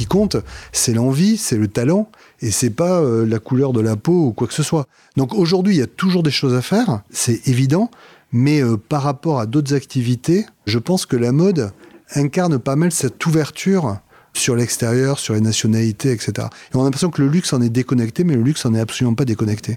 qui compte, c'est l'envie, c'est le talent, et c'est pas euh, la couleur de la peau ou quoi que ce soit. Donc aujourd'hui, il y a toujours des choses à faire, c'est évident, mais euh, par rapport à d'autres activités, je pense que la mode incarne pas mal cette ouverture sur l'extérieur, sur les nationalités, etc. Et on a l'impression que le luxe en est déconnecté, mais le luxe en est absolument pas déconnecté.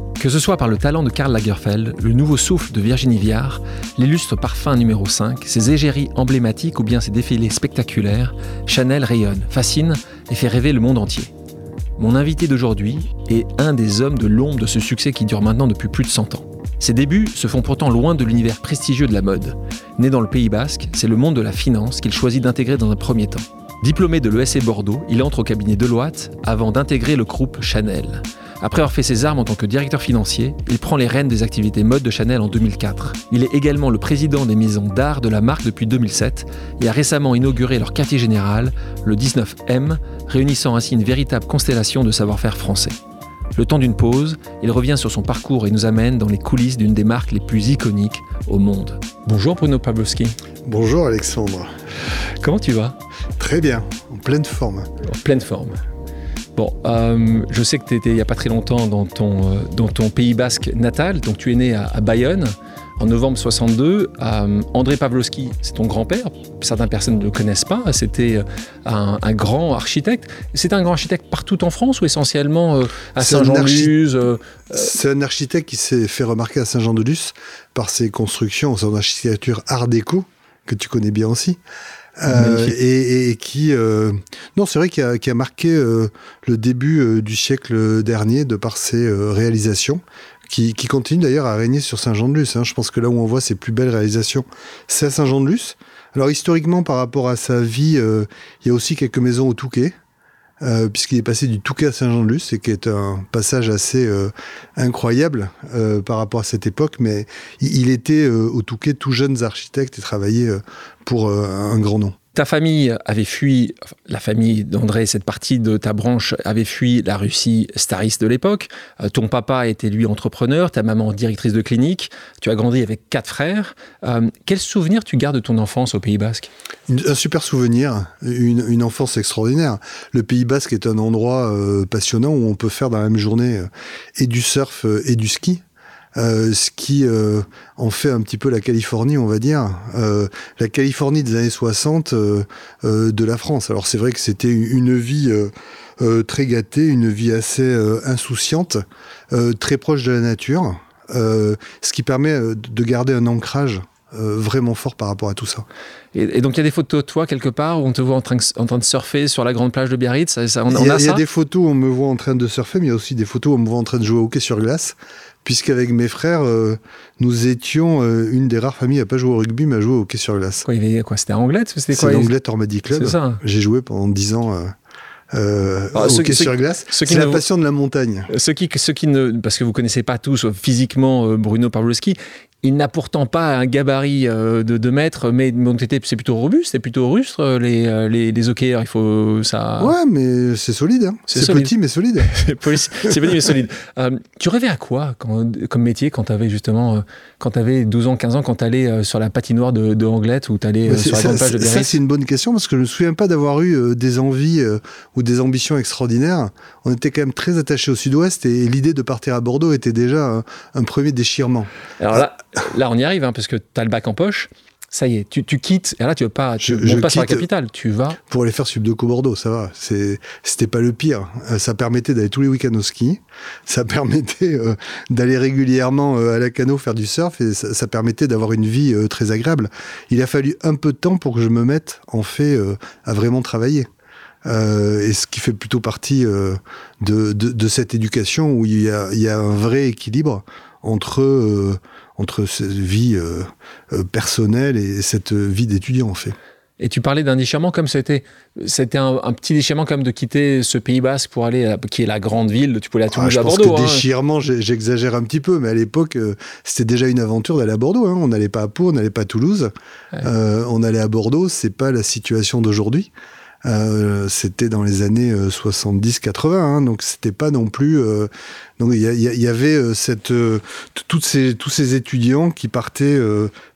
Que ce soit par le talent de Karl Lagerfeld, le nouveau souffle de Virginie Viard, l'illustre parfum numéro 5, ses égéries emblématiques ou bien ses défilés spectaculaires, Chanel rayonne, fascine et fait rêver le monde entier. Mon invité d'aujourd'hui est un des hommes de l'ombre de ce succès qui dure maintenant depuis plus de 100 ans. Ses débuts se font pourtant loin de l'univers prestigieux de la mode. Né dans le Pays basque, c'est le monde de la finance qu'il choisit d'intégrer dans un premier temps. Diplômé de l'ESC Bordeaux, il entre au cabinet Deloitte avant d'intégrer le groupe Chanel. Après avoir fait ses armes en tant que directeur financier, il prend les rênes des activités mode de Chanel en 2004. Il est également le président des maisons d'art de la marque depuis 2007 et a récemment inauguré leur quartier général, le 19M, réunissant ainsi une véritable constellation de savoir-faire français. Le temps d'une pause, il revient sur son parcours et nous amène dans les coulisses d'une des marques les plus iconiques au monde. Bonjour Bruno Pavlovski. Bonjour Alexandre. Comment tu vas? Très bien, en pleine forme. En pleine forme. Bon, euh, je sais que tu étais il n'y a pas très longtemps dans ton, euh, dans ton pays basque natal, donc tu es né à, Bayonne en novembre 62. Euh, André Pavlovski, c'est ton grand-père. Certaines personnes ne le connaissent pas. C'était un, grand architecte. C'est un grand architecte partout en France ou essentiellement à Saint-Jean-de-Luz C'est un architecte qui s'est fait remarquer à Saint-Jean-de-Luz par ses constructions, son architecture art déco, que tu connais bien aussi. Euh, et, qui, euh, non, c'est vrai qu'il a, a, marqué euh, le début du siècle dernier de par ses réalisations, qui, qui continue d'ailleurs à régner sur Saint-Jean-de-Luz. Hein. Je pense que là où on voit ses plus belles réalisations, c'est à Saint-Jean-de-Luz. Alors historiquement, par rapport à sa vie, il y a aussi quelques maisons au Touquet. Euh, puisqu'il est passé du Touquet à Saint-Jean-de-Luz, et qui est un passage assez euh, incroyable euh, par rapport à cette époque, mais il, était au Touquet tout jeune architecte et travaillait pour un grand nom. Ta famille avait fui, la famille d'André, cette partie de ta branche avait fui la Russie stariste de l'époque. Euh, ton papa était lui entrepreneur, ta maman directrice de clinique. Tu as grandi avec quatre frères. Euh, quel souvenir tu gardes de ton enfance au Pays Basque? Un super souvenir, une, enfance extraordinaire. Le Pays Basque est un endroit euh, passionnant où on peut faire dans la même journée et du surf et du ski. Euh, ce qui euh, en fait un petit peu la Californie, on va dire, euh, la Californie des années 60 de la France. Alors c'est vrai que c'était une vie très gâtée, une vie assez insouciante, très proche de la nature, ce qui permet de garder un ancrage vraiment fort par rapport à tout ça. Et, donc il y a des photos de toi quelque part où on te voit en train, en train de surfer sur la grande plage de Biarritz Il y a des photos où on me voit en train de surfer, mais il y a aussi des photos où on me voit en train de jouer au hockey sur glace puisqu'avec mes frères, euh, nous étions euh, une des rares familles à pas jouer au rugby, mais à jouer au hockey sur glace. Quoi, il quoi C'était Anglette C'était quoi l'Anglette Ormadi Club. C'est ça. J'ai joué pendant 10 ans. Euh, euh, ah, hockey sur glace. C'est la passion de la montagne. Ceux qui, ceux qui ne, parce que vous connaissez pas tous physiquement Bruno Pavlovski, il n'a pourtant pas un gabarit euh, de 2 mètres, mais c'est plutôt robuste, c'est plutôt rustre, euh, les, euh, les, les hockeyeurs. Il faut ça. Ouais, mais c'est solide. Hein. C'est petit, mais solide. c'est petit, mais solide. tu rêvais à quoi comme métier quand tu avais justement quand tu avais 12 ans, 15 ans, quand tu allais sur la patinoire de, de Anglette ou tu allais sur la grande page de Ça, c'est une bonne question parce que je ne me souviens pas d'avoir eu des envies ou des ambitions extraordinaires. On était quand même très attachés au sud-ouest et l'idée de partir à Bordeaux était déjà un, un premier déchirement. Alors là, là, on y arrive, hein, parce que tu as le bac en poche. Ça y est, tu, quittes. Et là, tu veux pas, tu je, pas sur la capitale. Tu vas pour aller faire Subdeco Bordeaux. Ça va. C'était pas le pire. Euh, ça permettait d'aller tous les week-ends au ski. Ça permettait euh, d'aller régulièrement euh, à la cano faire du surf et ça, permettait d'avoir une vie très agréable. Il a fallu un peu de temps pour que je me mette en fait à vraiment travailler. et ce qui fait plutôt partie de, de, cette éducation où il y, a, il y a un vrai équilibre entre entre cette vie euh, euh, personnelle et cette vie d'étudiant en fait. Et tu parlais d'un déchirement comme c'était, c'était un, petit déchirement comme de quitter ce Pays Basque pour aller, qui est la grande ville. Tu pouvais aller à Toulouse, ah, à Bordeaux. Je pense que hein. déchirement, j'exagère un petit peu, mais à l'époque, euh, c'était déjà une aventure d'aller à Bordeaux. Hein. On n'allait pas à Pau, on n'allait pas à Toulouse. Euh, on allait à Bordeaux. C'est pas la situation d'aujourd'hui. Euh, c'était dans les années 70-80, hein, donc c'était pas non plus. Donc il y, avait cette, toutes ces, tous ces étudiants qui partaient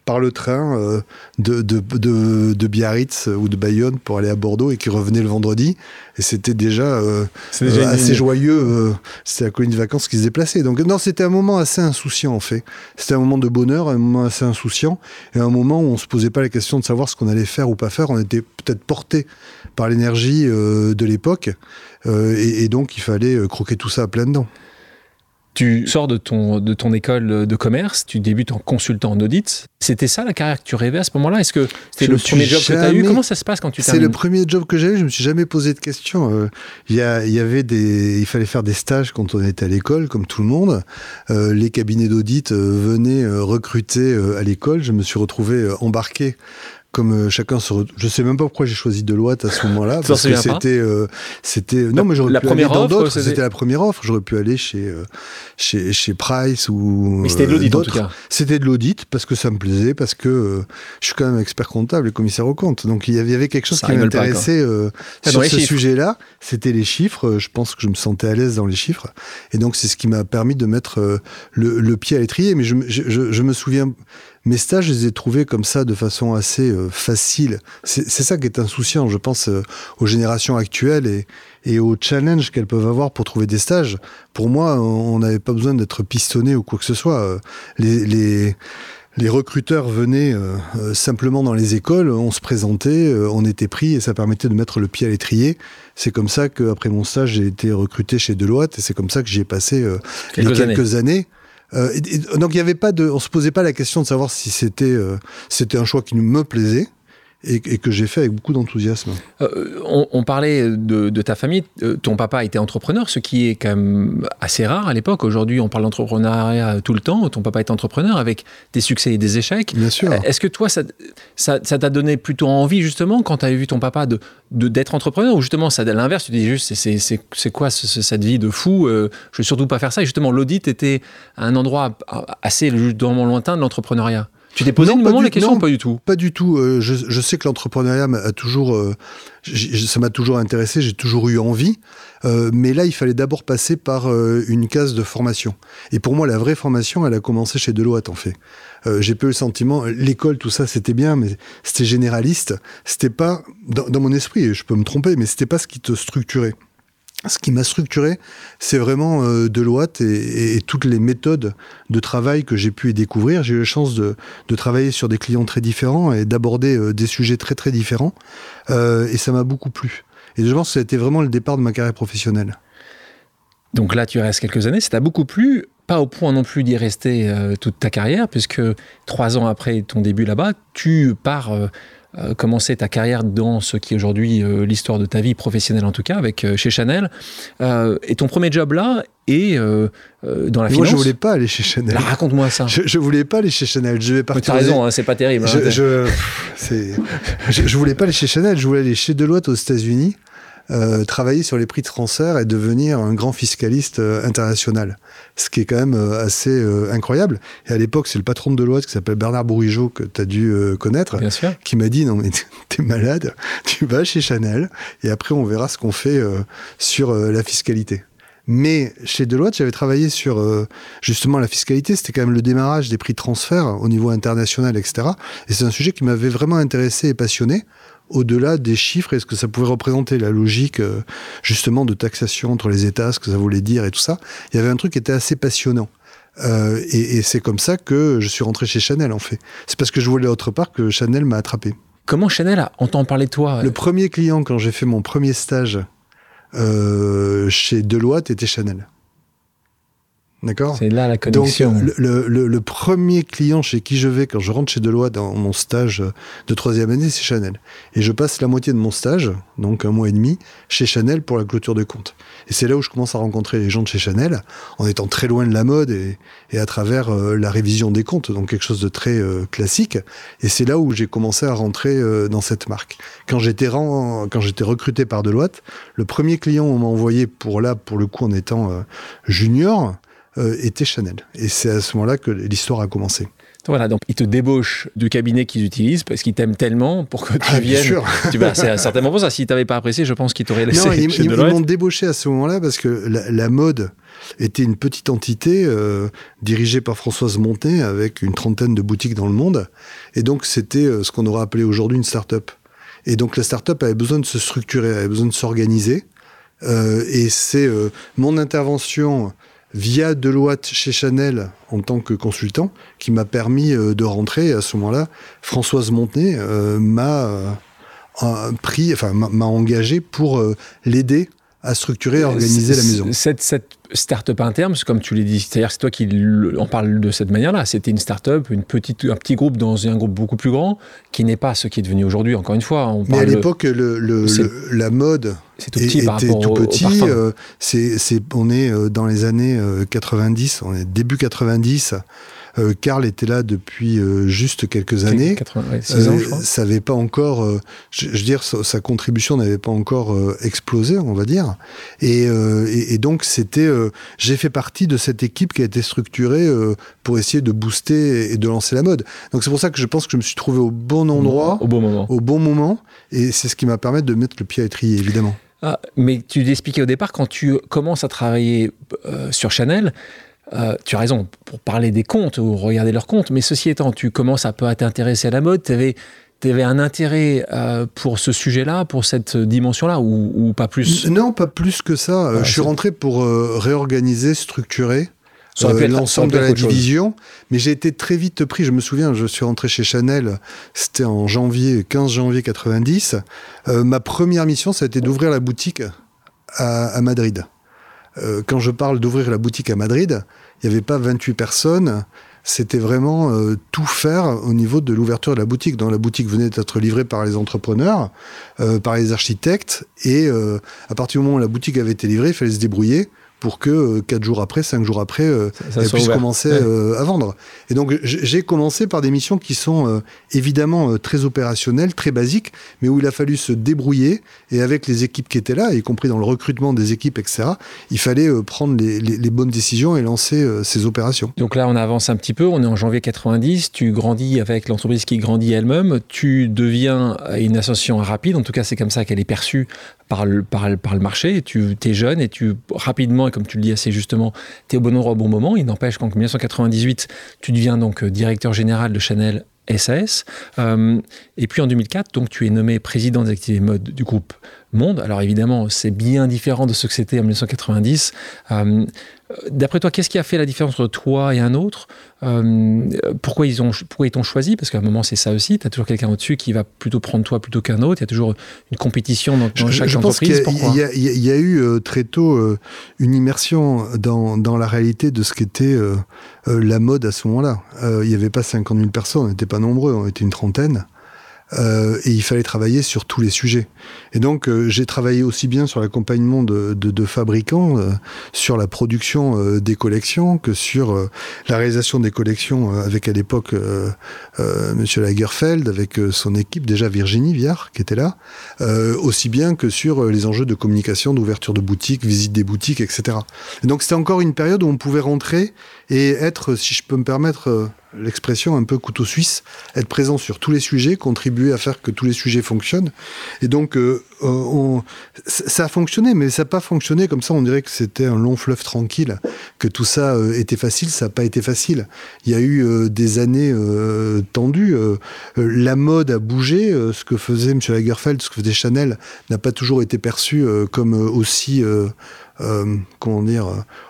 par le train euh, de, de, de, Biarritz ou de Bayonne pour aller à Bordeaux et qui revenait le vendredi. Et c'était déjà, euh, euh, assez joyeux. c'était la colonie de vacances qui se déplaçait. Donc non, c'était un moment assez insouciant en fait. C'était un moment de bonheur, un moment assez insouciant et un moment où on se posait pas la question de savoir ce qu'on allait faire ou pas faire. On était peut-être porté par l'énergie de l'époque et, et, donc il fallait croquer tout ça à plein dents. Tu sors de ton, de ton école de commerce, tu débutes en consultant en audit. C'était ça la carrière que tu rêvais à ce moment-là? Est-ce que c'était le premier job que tu as eu Comment ça se passe quand tu C'est le premier job que j'ai eu, je me suis jamais posé de questions. Euh, il y, y, avait des, il fallait faire des stages quand on était à l'école, comme tout le monde. Euh, les cabinets d'audit euh, venaient recruter à l'école. Je me suis retrouvé embarqué comme euh, chacun se. Je sais même pas pourquoi j'ai choisi Deloitte à ce moment-là. parce que c'était. Euh, c'était non, mais j'aurais pu aller dans d'autres. C'était la première offre. J'aurais pu aller chez, euh, chez, chez Price ou. Mais c'était de l'audit en tout cas. C'était de l'audit parce que ça me plaisait, parce que je suis quand même expert comptable et commissaire aux comptes. Donc il y avait, quelque chose qui m'intéressait ah, sur ce sujet-là. C'était les chiffres. Je pense que je me sentais à l'aise dans les chiffres. Et donc c'est ce qui m'a permis de mettre le, le pied à l'étrier. Mais je, je, je me souviens mes stages, je les ai trouvés comme ça de façon assez euh, facile. C'est ça qui est insouciant, je pense, euh, aux générations actuelles et, et aux challenges qu'elles peuvent avoir pour trouver des stages. Pour moi, on n'avait pas besoin d'être pistonné ou quoi que ce soit. Euh, les, les, les recruteurs venaient simplement dans les écoles, on se présentait, on était pris et ça permettait de mettre le pied à l'étrier. C'est comme ça qu'après mon stage, j'ai été recruté chez Deloitte et c'est comme ça que j'y ai passé quelques, quelques années. Euh, donc il y avait pas de, on se posait pas la question de savoir si c'était euh, c'était un choix qui me plaisait et, que j'ai fait avec beaucoup d'enthousiasme. Euh, on, parlait de, ta famille. Euh, ton papa était entrepreneur, ce qui est quand même assez rare à l'époque. Aujourd'hui, on parle d'entrepreneuriat tout le temps. Ton papa est entrepreneur avec des succès et des échecs. Bien sûr. Est-ce que toi, ça, ça, t'a donné plutôt envie, justement, quand tu avais vu ton papa, de, d'être entrepreneur? Ou justement, ça, l'inverse, tu dis juste, c'est, quoi cette vie de fou? Euh, Je ne veux surtout pas faire ça. Et justement, l'audit était un endroit assez justement lointain de l'entrepreneuriat. Tu t'es posé non, moment la question pas du tout Pas du tout. Euh, je, sais que l'entrepreneuriat a toujours, euh, ça m'a toujours intéressé, j'ai toujours eu envie. Euh, mais là, il fallait d'abord passer par une case de formation. Et pour moi, la vraie formation, elle a commencé chez Deloitte, en fait. j'ai peu le sentiment, l'école, tout ça, c'était bien, mais c'était généraliste. C'était pas, dans, dans, mon esprit, je peux me tromper, mais c'était pas ce qui te structurait ce qui m'a structuré, c'est vraiment euh, Deloitte et, toutes les méthodes de travail que j'ai pu y découvrir. J'ai eu la chance de, travailler sur des clients très différents et d'aborder euh, des sujets très très différents. Euh, et ça m'a beaucoup plu. Et je pense que ça a été vraiment le départ de ma carrière professionnelle. Donc là, tu restes quelques années. Ça t'a beaucoup plu pas au point non plus d'y rester toute ta carrière, puisque trois ans après ton début là-bas, tu pars euh, commencer ta carrière dans ce qui est aujourd'hui euh, l'histoire de ta vie professionnelle en tout cas, avec euh, chez Chanel. et ton premier job là est dans la finance. Moi, je voulais pas aller chez Chanel. Raconte-moi ça. Je, je voulais pas aller chez Chanel. Je vais partir. as raison, hein, c'est pas terrible. Je, hein, je, je, voulais pas aller chez Chanel. Je voulais aller chez Deloitte aux États-Unis. Euh, travailler sur les prix de transfert et devenir un grand fiscaliste euh, international. Ce qui est quand même euh, assez incroyable. Et à l'époque, c'est le patron de Deloitte qui s'appelle Bernard Bourigeau, que tu as dû connaître, qui m'a dit, non mais t'es malade, tu vas chez Chanel et après on verra ce qu'on fait sur la fiscalité. Mais chez Deloitte, j'avais travaillé sur justement la fiscalité. C'était quand même le démarrage des prix de transfert au niveau international, etc. Et c'est un sujet qui m'avait vraiment intéressé et passionné au-delà des chiffres et ce que ça pouvait représenter, la logique euh, justement de taxation entre les États, ce que ça voulait dire et tout ça? Il y avait un truc qui était assez passionnant. Euh, et, c'est comme ça que je suis rentré chez Chanel en fait. C'est parce que je voulais autre part que Chanel m'a attrapé. Comment Chanel a entend parler de toi Le premier client quand j'ai fait mon premier stage euh, chez Deloitte était Chanel. D'accord C'est là la connexion. Donc, le, le, le, premier client chez qui je vais quand je rentre chez Deloitte dans mon stage de troisième année, c'est Chanel. Et je passe la moitié de mon stage, donc un mois et demi, chez Chanel pour la clôture de compte. Et c'est là où je commence à rencontrer les gens de chez Chanel, en étant très loin de la mode et, et à travers euh, la révision des comptes, donc quelque chose de très euh, classique. Et c'est là où j'ai commencé à rentrer euh, dans cette marque. Quand j'étais quand j'étais recruté par Deloitte, le premier client on m'a envoyé pour là, pour le coup en étant junior, euh, était Chanel. Et c'est à ce moment-là que l'histoire a commencé. Voilà, donc ils te débauchent du cabinet qu'ils utilisent parce qu'ils t'aiment tellement pour que tu ah, viennes. Bien sûr. Tu, c'est certainement pour ça. Si tu n'avais pas apprécié, je pense qu'ils t'auraient laissé. Non, ils, m'ont débauché à ce moment-là parce que la, mode était une petite entité euh, dirigée par Françoise Montet avec une trentaine de boutiques dans le monde. Et donc c'était euh, ce qu'on aurait appelé aujourd'hui une start-up. Et donc la start-up avait besoin de se structurer, avait besoin de s'organiser. Euh, et c'est mon intervention via Deloitte chez Chanel en tant que consultant qui m'a permis euh, de rentrer. à ce moment-là, Françoise Montenay euh, m'a euh, pris, enfin m'a engagé pour l'aider à structurer et organiser la maison. Cette, cette start-up interne, comme tu l'as dit, c'est-à-dire c'est toi qui en parle de cette manière-là. C'était une start-up, une petite, un petit groupe dans un groupe beaucoup plus grand, qui n'est pas ce qui est devenu aujourd'hui. Encore une fois, on Mais à l'époque, le, le, la mode c'est tout petit par rapport tout petit. Euh, on est euh, dans les années 90, euh, on est début 90. Euh, Karl était là depuis euh, juste quelques années. 86 ans, je crois. Ça n'avait pas encore, je, veux dire, sa, contribution n'avait pas encore explosé, on va dire. Et, et, et donc c'était, j'ai fait partie de cette équipe qui a été structurée pour essayer de booster et de lancer la mode. Donc c'est pour ça que je pense que je me suis trouvé au bon endroit, au bon moment, au bon moment, et c'est ce qui m'a permis de mettre le pied à étrier, évidemment. Ah, mais tu l'expliquais au départ, quand tu commences à travailler euh, sur Chanel, euh, tu as raison, pour parler des comptes ou regarder leurs comptes, mais ceci étant, tu commences à peu à t'intéresser à la mode, tu avais, avais, un intérêt euh, pour ce sujet-là, pour cette dimension-là, ou, pas plus? Non, pas plus que ça. je suis rentré pour réorganiser, structurer euh, l'ensemble de la division. Mais j'ai été très vite pris. Je me souviens, je suis rentré chez Chanel, c'était en janvier, 15 janvier 90. Euh, ma première mission, ça a été d'ouvrir la boutique à, Madrid. Euh, quand je parle d'ouvrir la boutique à Madrid, il n'y avait pas 28 personnes. C'était vraiment tout faire au niveau de l'ouverture de la boutique. Donc la boutique venait d'être livrée par les entrepreneurs, par les architectes, et à partir du moment où la boutique avait été livrée, il fallait se débrouiller pour que euh, quatre jours après, cinq jours après, euh, elle puisse commencer euh, à vendre. Et donc j'ai commencé par des missions qui sont évidemment très opérationnelles, très basiques, mais où il a fallu se débrouiller et avec les équipes qui étaient là, y compris dans le recrutement des équipes, etc. Il fallait prendre les, les, bonnes décisions et lancer ces opérations. Donc là, on avance un petit peu. On est en janvier 90. Tu grandis avec l'entreprise qui grandit elle-même. Tu deviens une association rapide. En tout cas, c'est comme ça qu'elle est perçue par le, par, le marché, tu es jeune et tu rapidement, et comme tu le dis assez justement, tu es au bon endroit au bon moment. Il n'empêche qu'en 1998, tu deviens donc euh, directeur général de Chanel SAS. Euh, et puis en 2004, donc, tu es nommé président des activités mode du groupe Monde. Alors évidemment, c'est bien différent de ce que c'était en 1990. D'après toi, qu'est-ce qui a fait la différence entre toi et un autre? Euh, Pourquoi ils ont, pourquoi ils t'ont choisi? Parce qu'à un moment, c'est ça aussi. Tu as toujours quelqu'un au-dessus qui va plutôt prendre toi plutôt qu'un autre. Il y a toujours une compétition dans, chaque je entreprise. il, y a, eu euh, très tôt euh, une immersion dans, dans, la réalité de ce qu'était la mode à ce moment-là. il n'y avait pas 50 000 personnes, on n'était pas nombreux, on était une trentaine. Euh, et il fallait travailler sur tous les sujets. Et donc euh, j'ai travaillé aussi bien sur l'accompagnement de, de, de, fabricants, euh, sur la production euh, des collections, que sur la réalisation des collections avec à l'époque Monsieur Lagerfeld, avec son équipe, déjà Virginie Viard qui était là, aussi bien que sur les enjeux de communication, d'ouverture de boutiques, visite des boutiques, etc. Et donc c'était encore une période où on pouvait rentrer et être, si je peux me permettre l'expression un peu couteau suisse, être présent sur tous les sujets, contribuer à faire que tous les sujets fonctionnent. Et donc, euh, on, ça a fonctionné, mais ça n'a pas fonctionné comme ça. On dirait que c'était un long fleuve tranquille, que tout ça euh, était facile. Ça n'a pas été facile. Il y a eu euh, des années tendues. la mode a bougé. ce que faisait M. Lagerfeld, ce que faisait Chanel, n'a pas toujours été perçu comme aussi comment dire,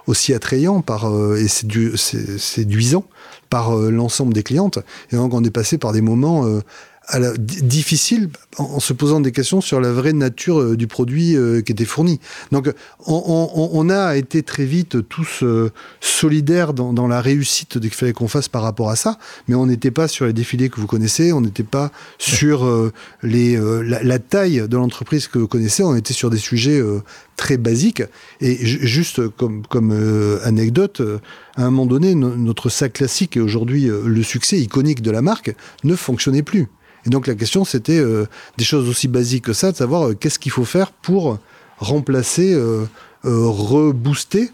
aussi attrayant par, et séduisant par l'ensemble des clientes. Et donc on est passé par des moments difficile en, se posant des questions sur la vraie nature euh, du produit euh, qui était fourni. Donc on, a été très vite tous euh, solidaires dans, la réussite qu'il fallait qu'on fasse par rapport à ça, mais on n'était pas sur les défilés que vous connaissez, on n'était pas sur les, la, taille de l'entreprise que vous connaissez, on était sur des sujets très basiques. Et juste comme, comme anecdote, à un moment donné, notre sac classique et aujourd'hui le succès iconique de la marque ne fonctionnait plus. Et donc la question, c'était euh, des choses aussi basiques que ça, de savoir euh, qu'est-ce qu'il faut faire pour remplacer, euh, rebooster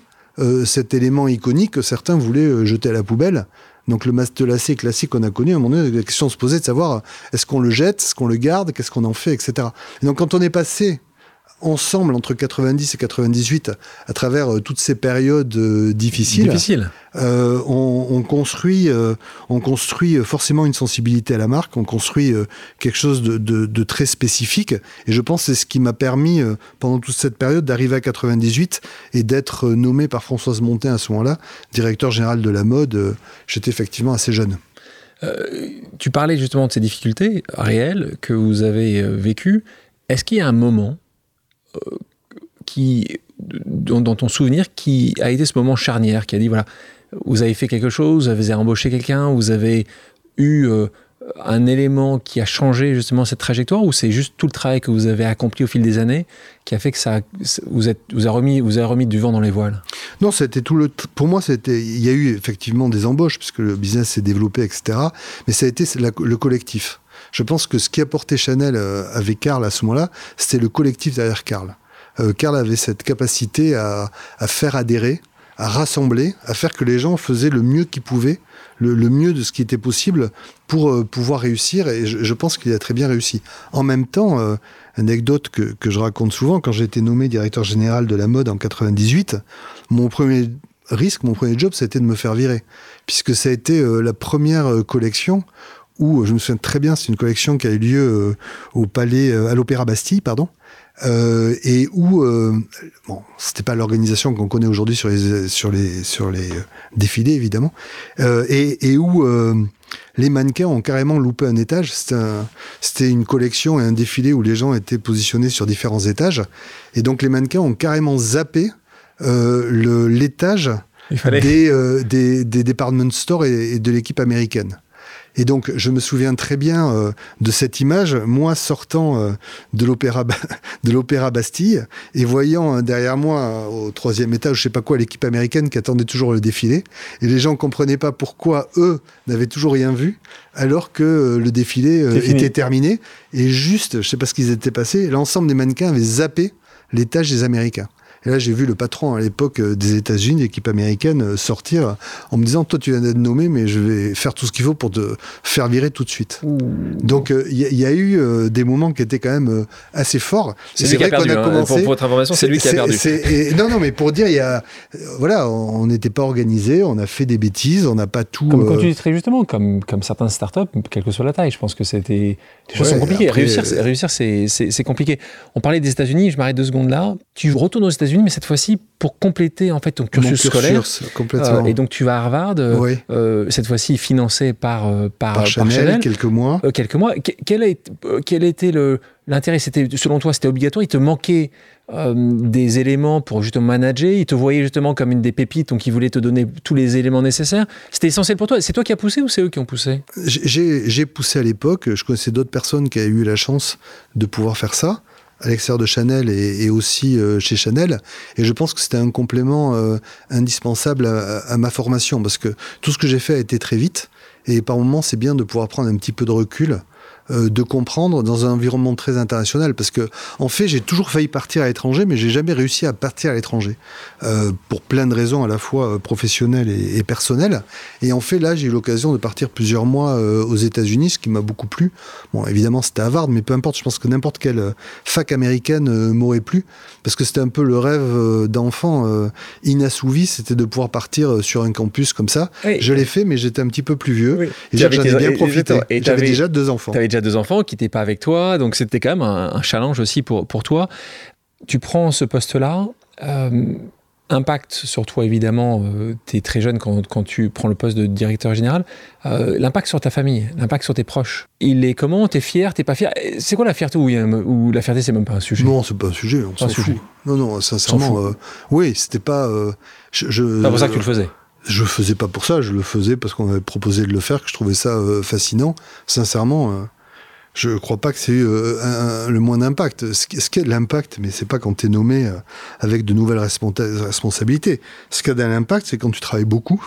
cet élément iconique que certains voulaient jeter à la poubelle. Donc le matelassé classique qu'on a connu, à un moment donné, la question se posait de savoir est-ce qu'on le jette, est-ce qu'on le garde, qu'est-ce qu'on en fait, etc. Et donc quand on est passé ensemble entre 90 et 98 à travers euh, toutes ces périodes euh, difficiles. Difficile. Euh, on, construit, on construit forcément une sensibilité à la marque, on construit quelque chose de, très spécifique. Et je pense que c'est ce qui m'a permis, pendant toute cette période, d'arriver à 98 et d'être nommé par Françoise Montin à ce moment-là, directeur général de la mode. J'étais effectivement assez jeune. tu parlais justement de ces difficultés réelles que vous avez vécues. Est-ce qu'il y a un moment qui, dans, ton souvenir, qui a été ce moment charnière, qui a dit voilà, vous avez fait quelque chose, vous avez embauché quelqu'un, vous avez eu euh, un élément qui a changé justement cette trajectoire, ou c'est juste tout le travail que vous avez accompli au fil des années qui a fait que ça vous, êtes, vous, a remis, vous a remis du vent dans les voiles? Non, c'était tout le. Pour moi, c'était. Il y a eu effectivement des embauches puisque le business s'est développé, etc. Mais ça a été le collectif. Je pense que ce qui a porté Chanel euh, avec Karl à ce moment-là, c'était le collectif derrière Karl. Euh, Karl avait cette capacité à, faire adhérer, à rassembler, à faire que les gens faisaient le mieux qu'ils pouvaient, le, mieux de ce qui était possible pour euh, pouvoir réussir. Et je, pense qu'il a très bien réussi. En même temps, anecdote que, que, je raconte souvent, quand j'ai été nommé directeur général de la mode en 98, mon premier risque, mon premier job, c'était de me faire virer. Puisque ça a été la première collection où, je me souviens très bien, c'est une collection qui a eu lieu euh, au palais, euh, à l'Opéra Bastille, pardon, euh, et où, bon, c'était pas l'organisation qu'on connaît aujourd'hui sur les, sur les, sur les défilés, évidemment, et, et, où les mannequins ont carrément loupé un étage. C'était une collection et un défilé où les gens étaient positionnés sur différents étages, et donc les mannequins ont carrément zappé l'étage des, des, des, department stores et de l'équipe américaine. Et donc, je me souviens très bien euh, de cette image, moi sortant euh, de l'opéra de l'opéra Bastille et voyant euh, derrière moi au troisième étage, je sais pas quoi, l'équipe américaine qui attendait toujours le défilé. Et les gens comprenaient pas pourquoi eux n'avaient toujours rien vu, alors que le défilé était terminé. Et juste, je sais pas ce qu'ils étaient passés, l'ensemble des mannequins avaient zappé l'étage des Américains. Et là, j'ai vu le patron à l'époque euh, des États-Unis, l'équipe américaine, euh, sortir en me disant Toi, tu viens d'être nommé, mais je vais faire tout ce qu'il faut pour te faire virer tout de suite. Donc, il y, a eu euh, des moments qui étaient quand même assez forts. C'est vrai qu'on a hein. commencé. Pour, votre information, c'est lui qui a perdu. non, non, mais pour dire, il y a. Voilà, on n'était pas organisé, on a fait des bêtises, on n'a pas tout. Comme quand tu dis très justement, comme, comme certaines startups, quelle que soit la taille, je pense que c'était. Des choses sont compliquées. réussir, réussir c'est compliqué. On parlait des États-Unis, je m'arrête deux secondes là. Tu retournes aux États-Unis mais cette fois-ci pour compléter en fait ton cursus, scolaire. Complètement. Euh, et donc tu vas à Harvard, euh, euh, cette fois-ci financé par, par, par, Chanel, quelques mois. quelques mois. Quel, a, quel était l'intérêt? C'était selon toi, c'était obligatoire? Il te manquait des éléments pour justement manager? Il te voyait justement comme une des pépites, donc il voulait te donner tous les éléments nécessaires? C'était essentiel pour toi? C'est toi qui as poussé ou c'est eux qui ont poussé? J'ai poussé à l'époque. Je connaissais d'autres personnes qui avaient eu la chance de pouvoir faire ça à l'extérieur de Chanel et, aussi euh, chez Chanel. Et je pense que c'était un complément euh, indispensable à, ma formation parce que tout ce que j'ai fait a été très vite. Et par moments, c'est bien de pouvoir prendre un petit peu de recul de comprendre dans un environnement très international. Parce que, en fait, j'ai toujours failli partir à l'étranger, mais j'ai jamais réussi à partir à l'étranger. Euh, pour plein de raisons à la fois euh, professionnelles et, personnelles. Et en fait, là, j'ai eu l'occasion de partir plusieurs mois aux États-Unis, ce qui m'a beaucoup plu. Bon, évidemment, c'était Harvard, mais peu importe, je pense que n'importe quelle fac américaine m'aurait plu. Parce que c'était un peu le rêve d'enfant inassouvi, c'était de pouvoir partir sur un campus comme ça. Je l'ai fait, mais j'étais un petit peu plus vieux. Et j'en ai bien profité. Et j'avais déjà deux enfants déjà deux enfants qui n'étaient pas avec toi, donc c'était quand même un, challenge aussi pour, pour toi. Tu prends ce poste-là. Euh, impact sur toi, évidemment, euh, tu es très jeune quand, quand, tu prends le poste de directeur général. Euh, l'impact sur ta famille, l'impact sur tes proches, il est comment? T'es fier? T'es pas fier? C'est quoi la fierté ou, la fierté, c'est même pas un sujet? Non, c'est pas un sujet, on s'en fout. Non, non, sincèrement, euh, oui, c'était pas. je, pas pour ça que tu le faisais je faisais pas pour ça, je le faisais parce qu'on avait proposé de le faire, que je trouvais ça fascinant. Sincèrement, je ne crois pas que c'est euh, le moins d'impact. Ce, a de l'impact, mais c'est pas quand tu es nommé euh, avec de nouvelles responsabilités. Ce qui a de l'impact, c'est quand tu travailles beaucoup.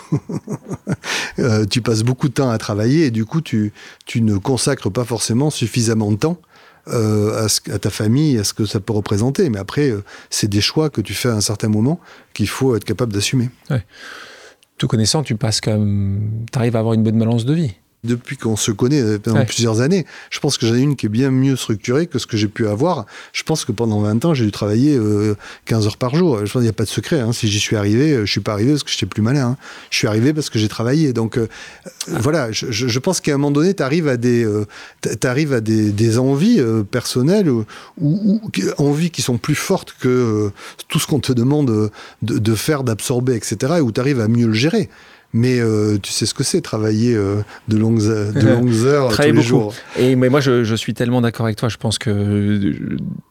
euh, tu passes beaucoup de temps à travailler et du coup, tu, ne consacres pas forcément suffisamment de temps à, ta famille, à ce que ça peut représenter. Mais après, c'est des choix que tu fais à un certain moment qu'il faut être capable d'assumer. Tout connaissant, tu passes comme. Tu arrives à avoir une bonne balance de vie depuis qu'on se connaît euh, pendant plusieurs années, je pense que j'en ai une qui est bien mieux structurée que ce que j'ai pu avoir. Je pense que pendant 20 ans, j'ai dû travailler 15 euh, heures par jour. Je pense qu'il n'y a pas de secret. Hein. Si j'y suis arrivé, euh, je suis pas arrivé parce que j'étais plus malin. Hein. Je suis arrivé parce que j'ai travaillé. Donc voilà, je, je, pense qu'à un moment donné, tu arrives à des, arrives à des, des envies personnelles ou, ou, envies qui sont plus fortes que tout ce qu'on te demande de, de faire, d'absorber, etc. Et où tu arrives à mieux le gérer mais euh, tu sais ce que c'est travailler euh, de longues, de longues heures tous les beaucoup. jours. Et mais moi, je, je suis tellement d'accord avec toi. Je pense que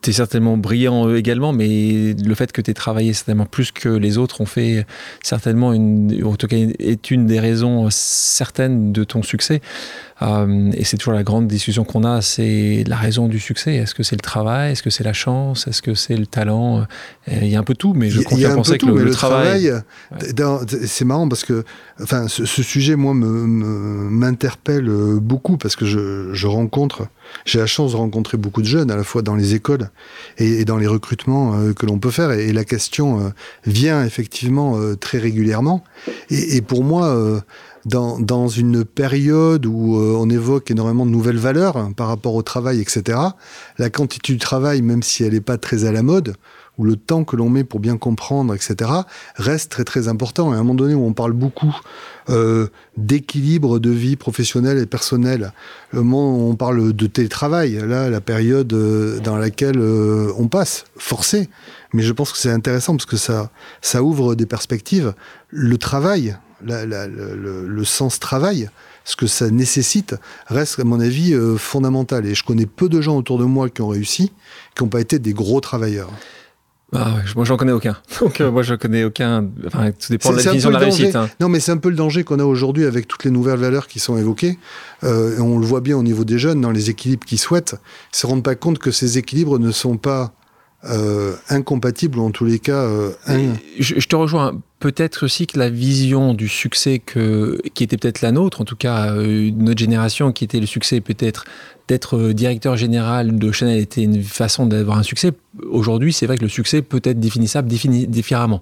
tu es certainement brillant euh, également, mais le fait que tu aies travaillé certainement plus que les autres ont fait certainement une, en tout cas, est une des raisons certaines de ton succès. Euh, et c'est toujours la grande discussion qu'on a, c'est la raison du succès. Est-ce que c'est le travail? Est-ce que c'est la chance? Est-ce que c'est le talent? Euh, Il y a un peu tout, mais je continue à penser que le, travail... c'est marrant parce que enfin, ce, sujet, moi, m'interpelle me, beaucoup parce que je, je rencontre, j'ai la chance de rencontrer beaucoup de jeunes, à la fois dans les écoles et, dans les recrutements euh, que l'on peut faire. Et, la question vient effectivement très régulièrement. Et, et pour moi, dans, dans une période où euh, on évoque énormément de nouvelles valeurs hein, par rapport au travail, etc., la quantité du travail, même si elle n'est pas très à la mode, ou le temps que l'on met pour bien comprendre, etc., reste très très important. Et à un moment donné où on parle beaucoup euh, d'équilibre de vie professionnelle et personnelle, le moment où on parle de télétravail, là, la période euh, dans laquelle euh, on passe, forcé. Mais je pense que c'est intéressant parce que ça, ça ouvre des perspectives. Le travail, le, sens travail, ce que ça nécessite, reste, à mon avis, euh, fondamental. Et je connais peu de gens autour de moi qui ont réussi, qui n'ont pas été des gros travailleurs. Ah moi, j'en connais aucun. Donc, euh, moi, je connais aucun. Enfin, tout dépend de la définition de la réussite. Hein. Non, mais c'est un peu le danger qu'on a aujourd'hui avec toutes les nouvelles valeurs qui sont évoquées. Euh, on le voit bien au niveau des jeunes, dans les équilibres qu'ils souhaitent. Ils se rendent pas compte que ces équilibres ne sont pas incompatibles, ou en tous les cas. Je, je, te rejoins peut-être aussi que la vision du succès qui était peut-être la nôtre, en tout cas euh, notre génération, qui était le succès peut-être d'être euh, directeur général de Chanel était une façon d'avoir un succès. Aujourd'hui, c'est vrai que le succès peut être définissable différemment.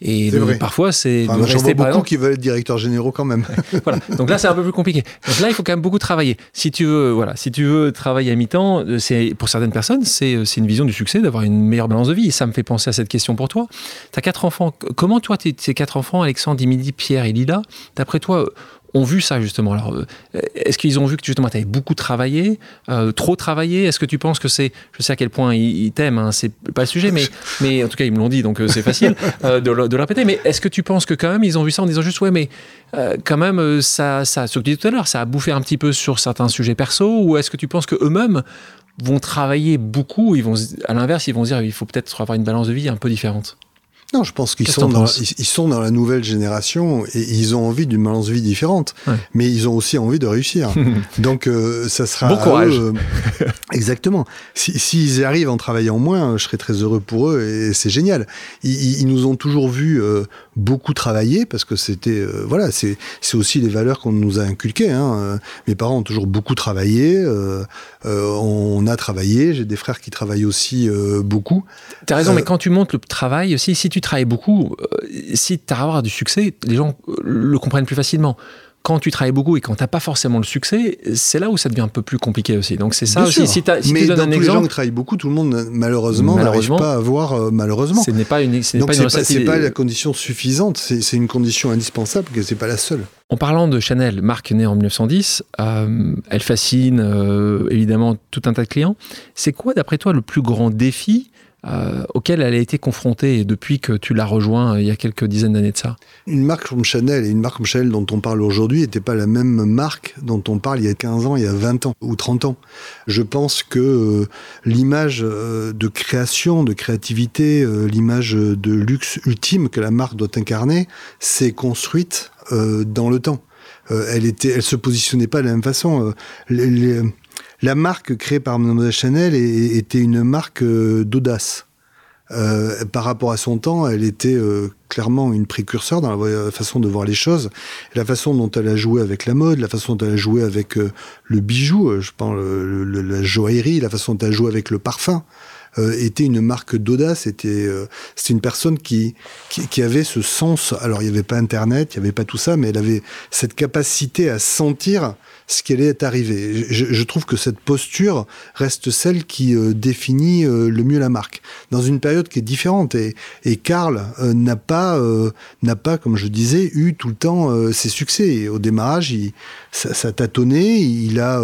Et parfois, c'est enfin, de rester beaucoup exemple, qui veulent être directeurs généraux quand même. voilà. Donc là, c'est un peu plus compliqué. Donc là, il faut quand même beaucoup travailler. Si tu veux, voilà, si tu veux travailler à mi-temps, euh, c'est pour certaines personnes, c'est une vision du succès d'avoir une meilleure balance de vie. Et ça me fait penser à cette question pour toi. Tu as quatre enfants. Comment toi, tu ces quatre enfants, Alexandre, Dimitri, Pierre et Lila, d'après toi, ont vu ça justement. Alors, euh, est-ce qu'ils ont vu que justement tu avais beaucoup travaillé, euh, trop travaillé? Est-ce que tu penses que c'est, je sais à quel point ils, t'aiment, hein, c'est pas le sujet, mais, mais en tout cas ils me l'ont dit, donc euh, c'est facile de, de, le répéter. Mais est-ce que tu penses que quand même ils ont vu ça en disant juste ouais, mais quand même ça, ça, ce que tu disais tout à l'heure, ça a bouffé un petit peu sur certains sujets perso, ou est-ce que tu penses que eux-mêmes vont travailler beaucoup, ils vont, à l'inverse, ils vont dire il faut peut-être avoir une balance de vie un peu différente? Non, je pense qu'ils sont, dans, ils, sont dans la nouvelle génération et ils ont envie d'une balance vie différente. Ouais. Mais ils ont aussi envie de réussir. Donc, euh, ça sera. Bon courage. Eux, euh, exactement. S'ils si, y arrivent en travaillant moins, je serais très heureux pour eux et c'est génial. Ils, ils, nous ont toujours vu euh, beaucoup travailler parce que c'était. Euh, voilà, c'est aussi les valeurs qu'on nous a inculquées. Hein. Mes parents ont toujours beaucoup travaillé. On a travaillé. J'ai des frères qui travaillent aussi beaucoup. Tu as raison, mais quand tu montes le travail aussi, si tu tu travailles beaucoup, euh, si tu as du succès, les gens euh, le comprennent plus facilement quand tu travailles beaucoup et quand tu n'as pas forcément le succès, c'est là où ça devient un peu plus compliqué aussi. Donc c'est ça aussi. Si, si Mais tu dans un tous exemple, les gens qui travaillent beaucoup, tout le monde malheureusement n'arrive pas à avoir euh, malheureusement. Ce n'est pas une, ce Donc c'est pas, pas, la condition suffisante. C'est une condition indispensable, que c'est pas la seule. En parlant de Chanel, marque née en 1910, euh, elle fascine euh, évidemment tout un tas de clients. C'est quoi, d'après toi, le plus grand défi euh, auquel elle a été confrontée depuis que tu l'as rejoint euh, il y a quelques dizaines d'années de ça Une marque comme Chanel et une marque comme Chanel dont on parle aujourd'hui n'était pas la même marque dont on parle il y a 15 ans, il y a 20 ans ou 30 ans. Je pense que euh, l'image de création, de créativité, l'image de luxe ultime que la marque doit incarner, s'est construite dans le temps. elle était, elle se positionnait pas de la même façon. La marque créée par Mademoiselle Chanel était une marque euh, d'audace. Euh, par rapport à son temps, elle était euh, clairement une précurseur dans la façon de voir les choses, la façon dont elle a joué avec la mode, la façon dont elle a joué avec le bijou, je pense la joaillerie, la façon dont elle a joué avec le parfum. était une marque d'audace, c'était c'était une personne qui, qui, qui avait ce sens. Alors il n'y avait pas Internet, il n'y avait pas tout ça, mais elle avait cette capacité à sentir ce qu'elle est arrivée. Je, trouve que cette posture reste celle qui euh, définit euh, le mieux la marque. Dans une période qui est différente, et, Karl euh, n'a pas, n'a pas, comme je disais, eu tout le temps ses succès. au démarrage, il, ça, ça tâtonnait, il a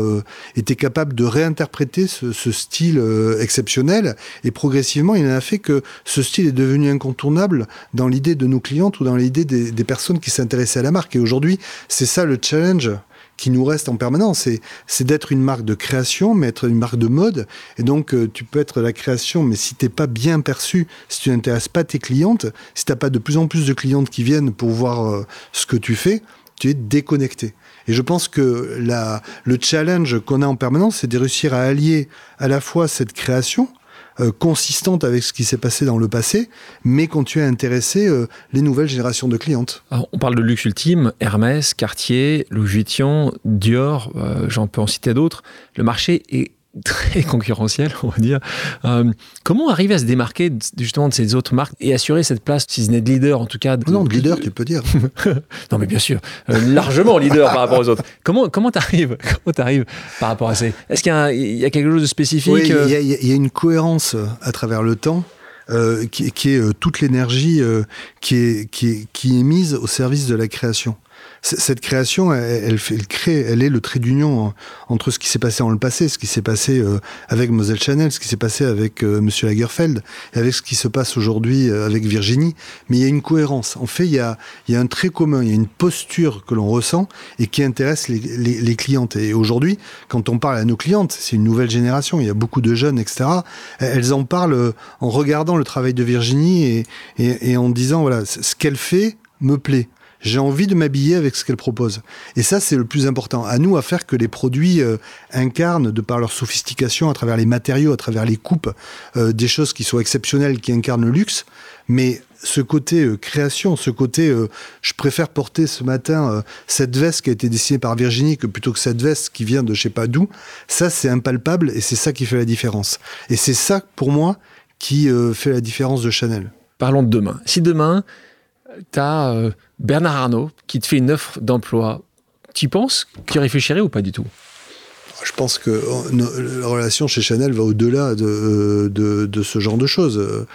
été capable de réinterpréter ce, ce style exceptionnel, et progressivement, il en a fait que ce style est devenu incontournable dans l'idée de nos clientes ou dans l'idée des, des personnes qui s'intéressaient à la marque. Et aujourd'hui, c'est ça le challenge qui nous reste en permanence. C'est d'être une marque de création, mais être une marque de mode. Et donc, euh, tu peux être la création, mais si t'es pas bien perçu, si tu n'intéresses pas tes clientes, si t'as pas de plus en plus de clientes qui viennent pour voir euh, ce que tu fais, tu es déconnecté. Et je pense que le challenge qu'on a en permanence, c'est de réussir à allier à la fois cette création, euh, consistante avec ce qui s'est passé dans le passé, mais continuer à intéresser euh, les nouvelles générations de clientes. on parle de luxe ultime, Hermès, Cartier, Louis Vuitton, Dior, euh, j'en peux en citer d'autres. Le marché est très concurrentiel, on va dire. Euh, comment arriver à se démarquer justement de ces autres marques et assurer cette place, si ce n'est de leader en tout cas de, Non, de leader, tu peux dire. non, mais bien sûr, euh, largement leader par rapport aux autres. Comment comment t'arrives Comment t'arrives par rapport à ces Est-ce qu'il y, a quelque chose de spécifique Oui, il y, a une cohérence euh, à travers le temps. qui, qui, est toute l'énergie qui, est, qui, est, qui est mise au service de la création cette création, elle, elle, crée, elle est le trait d'union entre ce qui s'est passé dans le passé, ce qui s'est passé euh, avec Moselle Chanel, ce qui s'est passé avec euh, Monsieur Lagerfeld, et avec ce qui se passe aujourd'hui euh, avec Virginie. Mais il y a une cohérence. En fait, il y a, il y a un trait commun, il y a une posture que l'on ressent et qui intéresse les, les, les clientes. Et aujourd'hui, quand on parle à nos clientes, c'est une nouvelle génération, il y a beaucoup de jeunes, etc. Elles en parlent en regardant le travail de Virginie et, et, et en disant, voilà, ce qu'elle fait me plaît. J'ai envie de m'habiller avec ce qu'elle propose. Et ça, c'est le plus important. À nous à faire que les produits euh, incarnent, de par leur sophistication, à travers les matériaux, à travers les coupes, euh, des choses qui soient exceptionnelles, qui incarnent le luxe. Mais ce côté euh, création, ce côté, je préfère porter ce matin cette veste qui a été dessinée par Virginie que plutôt que cette veste qui vient de je sais pas d'où. Ça, c'est impalpable et c'est ça qui fait la différence. Et c'est ça, pour moi, qui fait la différence de Chanel. Parlons de demain. Si demain, tu as Bernard Arnault qui te fait une offre d'emploi, tu penses? Qu'il réfléchirait ou pas du tout? Je pense que euh, la relation chez Chanel va au-delà de, de, ce genre de choses. Euh,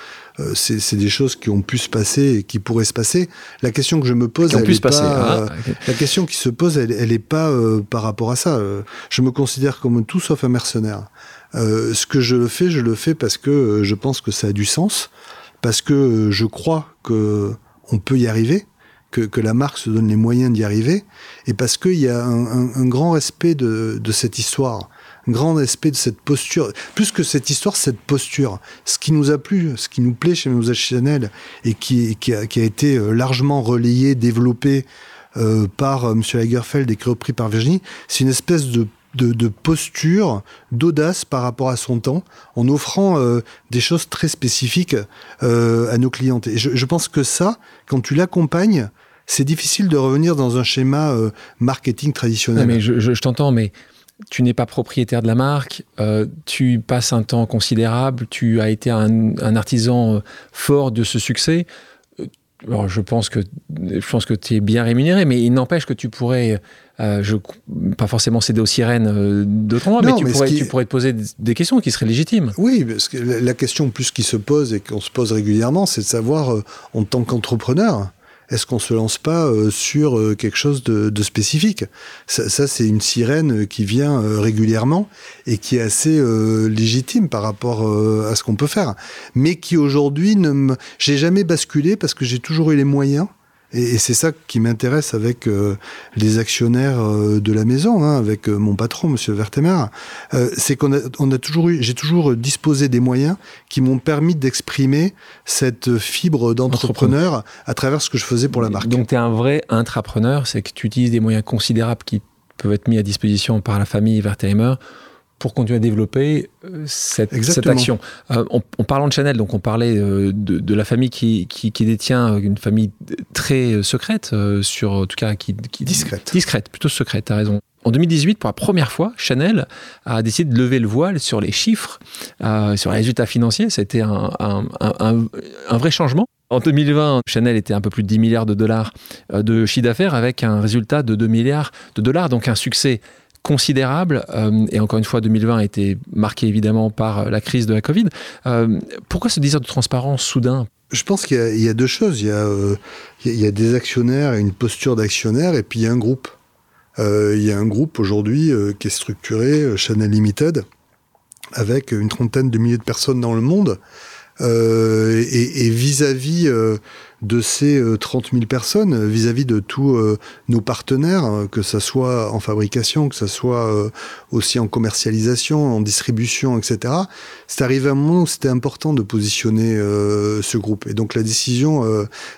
c'est des choses qui ont pu se passer et qui pourraient se passer. La question que je me pose, elle est passer, pas, ah, la question qui se pose, elle, n'est pas euh, par rapport à ça. Je me considère comme tout sauf un mercenaire. ce que je le fais, je le fais parce que je pense que ça a du sens, parce que je crois que on peut y arriver que, que, la marque se donne les moyens d'y arriver, et parce qu'il y a un, grand respect de, de, cette histoire, un grand respect de cette posture. Plus que cette histoire, cette posture. Ce qui nous a plu, ce qui nous plaît chez Moselle Chanel, et qui, qui, a, été euh, largement relayé, développé euh, par euh, M. Lagerfeld et repris par Virginie, c'est une espèce de de, posture, d'audace par rapport à son temps, en offrant euh, des choses très spécifiques euh, à nos clientes. Et je, pense que ça, quand tu l'accompagnes, c'est difficile de revenir dans un schéma euh, marketing traditionnel. mais je, t'entends, mais tu n'es pas propriétaire de la marque, tu passes un temps considérable, tu as été un, un artisan fort de ce succès. Alors, je pense que je pense que tu es bien rémunéré, mais il n'empêche que tu pourrais, euh, je, pas forcément céder aux sirènes euh, d'autres mais, tu, mais pourrais, qui... tu pourrais te poser des questions qui seraient légitimes. Oui, parce que la question plus qui se pose et qu'on se pose régulièrement, c'est de savoir, euh, en tant qu'entrepreneur, est-ce qu'on se lance pas euh, sur euh, quelque chose de, spécifique? Ça, c'est une sirène qui vient euh, régulièrement et qui est assez légitime par rapport à ce qu'on peut faire, mais qui aujourd'hui ne j'ai jamais basculé parce que j'ai toujours eu les moyens et, c'est ça qui m'intéresse avec euh, les actionnaires euh, de la maison, hein, avec euh, mon patron, Monsieur Vertemer. c'est qu'on a, on a toujours eu, j'ai toujours disposé des moyens qui m'ont permis d'exprimer cette fibre d'entrepreneur à travers ce que je faisais pour la marque. Donc tu es un vrai intrapreneur, c'est que tu utilises des moyens considérables qui peuvent être mis à disposition par la famille Vertheimer pour continuer à développer euh, cette, cette, action. Euh, en, parlant de Chanel, donc on parlait euh, de, de, la famille qui, qui, qui, détient une famille très secrète, sur, en tout cas qui, qui, discrète. Discrète, plutôt secrète, tu as raison. En 2018, pour la première fois, Chanel a décidé de lever le voile sur les chiffres, sur les résultats financiers. C'était un, un, un, un, vrai changement. En 2020, Chanel était un peu plus de 10 milliards de dollars de chiffre d'affaires avec un résultat de 2 milliards de dollars, donc un succès considérable, euh, et encore une fois 2020 a été marqué évidemment par euh, la crise de la Covid. Euh, pourquoi ce désir de transparence soudain? Je pense qu'il y, a deux choses. Il y a, il y a des actionnaires et une posture d'actionnaire, et puis il y a un groupe. il y a un groupe aujourd'hui qui est structuré, Chanel Limited, avec une trentaine de milliers de personnes dans le monde. Et vis-à-vis de ces 30 euh, 000 personnes euh, vis-à-vis de tous euh, nos partenaires, que ce soit en fabrication, que ce soit aussi en commercialisation, en distribution, etc. C'est arrivé à un moment où c'était important de positionner ce groupe. Et donc la décision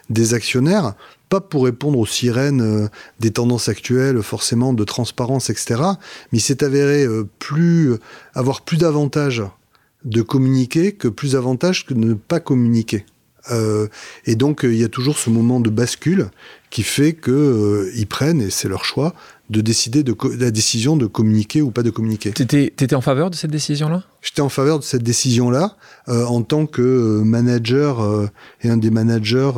des actionnaires, pas pour répondre aux sirènes des tendances actuelles, forcément de transparence, etc. Mais il s'est avéré plus avoir plus d'avantages de communiquer que plus d'avantages que de ne pas communiquer. Euh, et donc, euh, il y a toujours ce moment de bascule qui fait qu'ils euh, prennent, et c'est leur choix, de décider de la décision de communiquer ou pas de communiquer. Tu étais, en faveur de cette décision-là? J'étais en faveur de cette décision-là en tant que manager et un des managers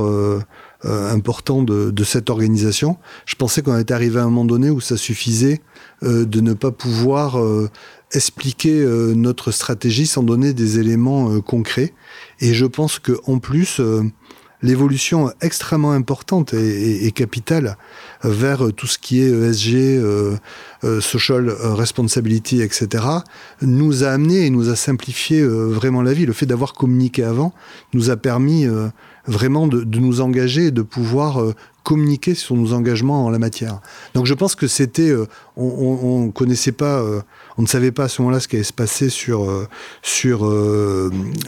importants de, de, cette organisation. Je pensais qu'on était arrivé à un moment donné où ça suffisait de ne pas pouvoir expliquer euh, notre stratégie sans donner des éléments euh, concrets. Et je pense que en plus, euh, l'évolution extrêmement importante et, capitale vers tout ce qui est ESG, social responsibility, etc., nous a amené et nous a simplifié vraiment la vie. Le fait d'avoir communiqué avant nous a permis vraiment de, de, nous engager et de pouvoir communiquer sur nos engagements en la matière. Donc je pense que c'était, euh, on, ne connaissait pas, euh, on ne savait pas à ce moment-là ce qui allait se passer sur euh, sur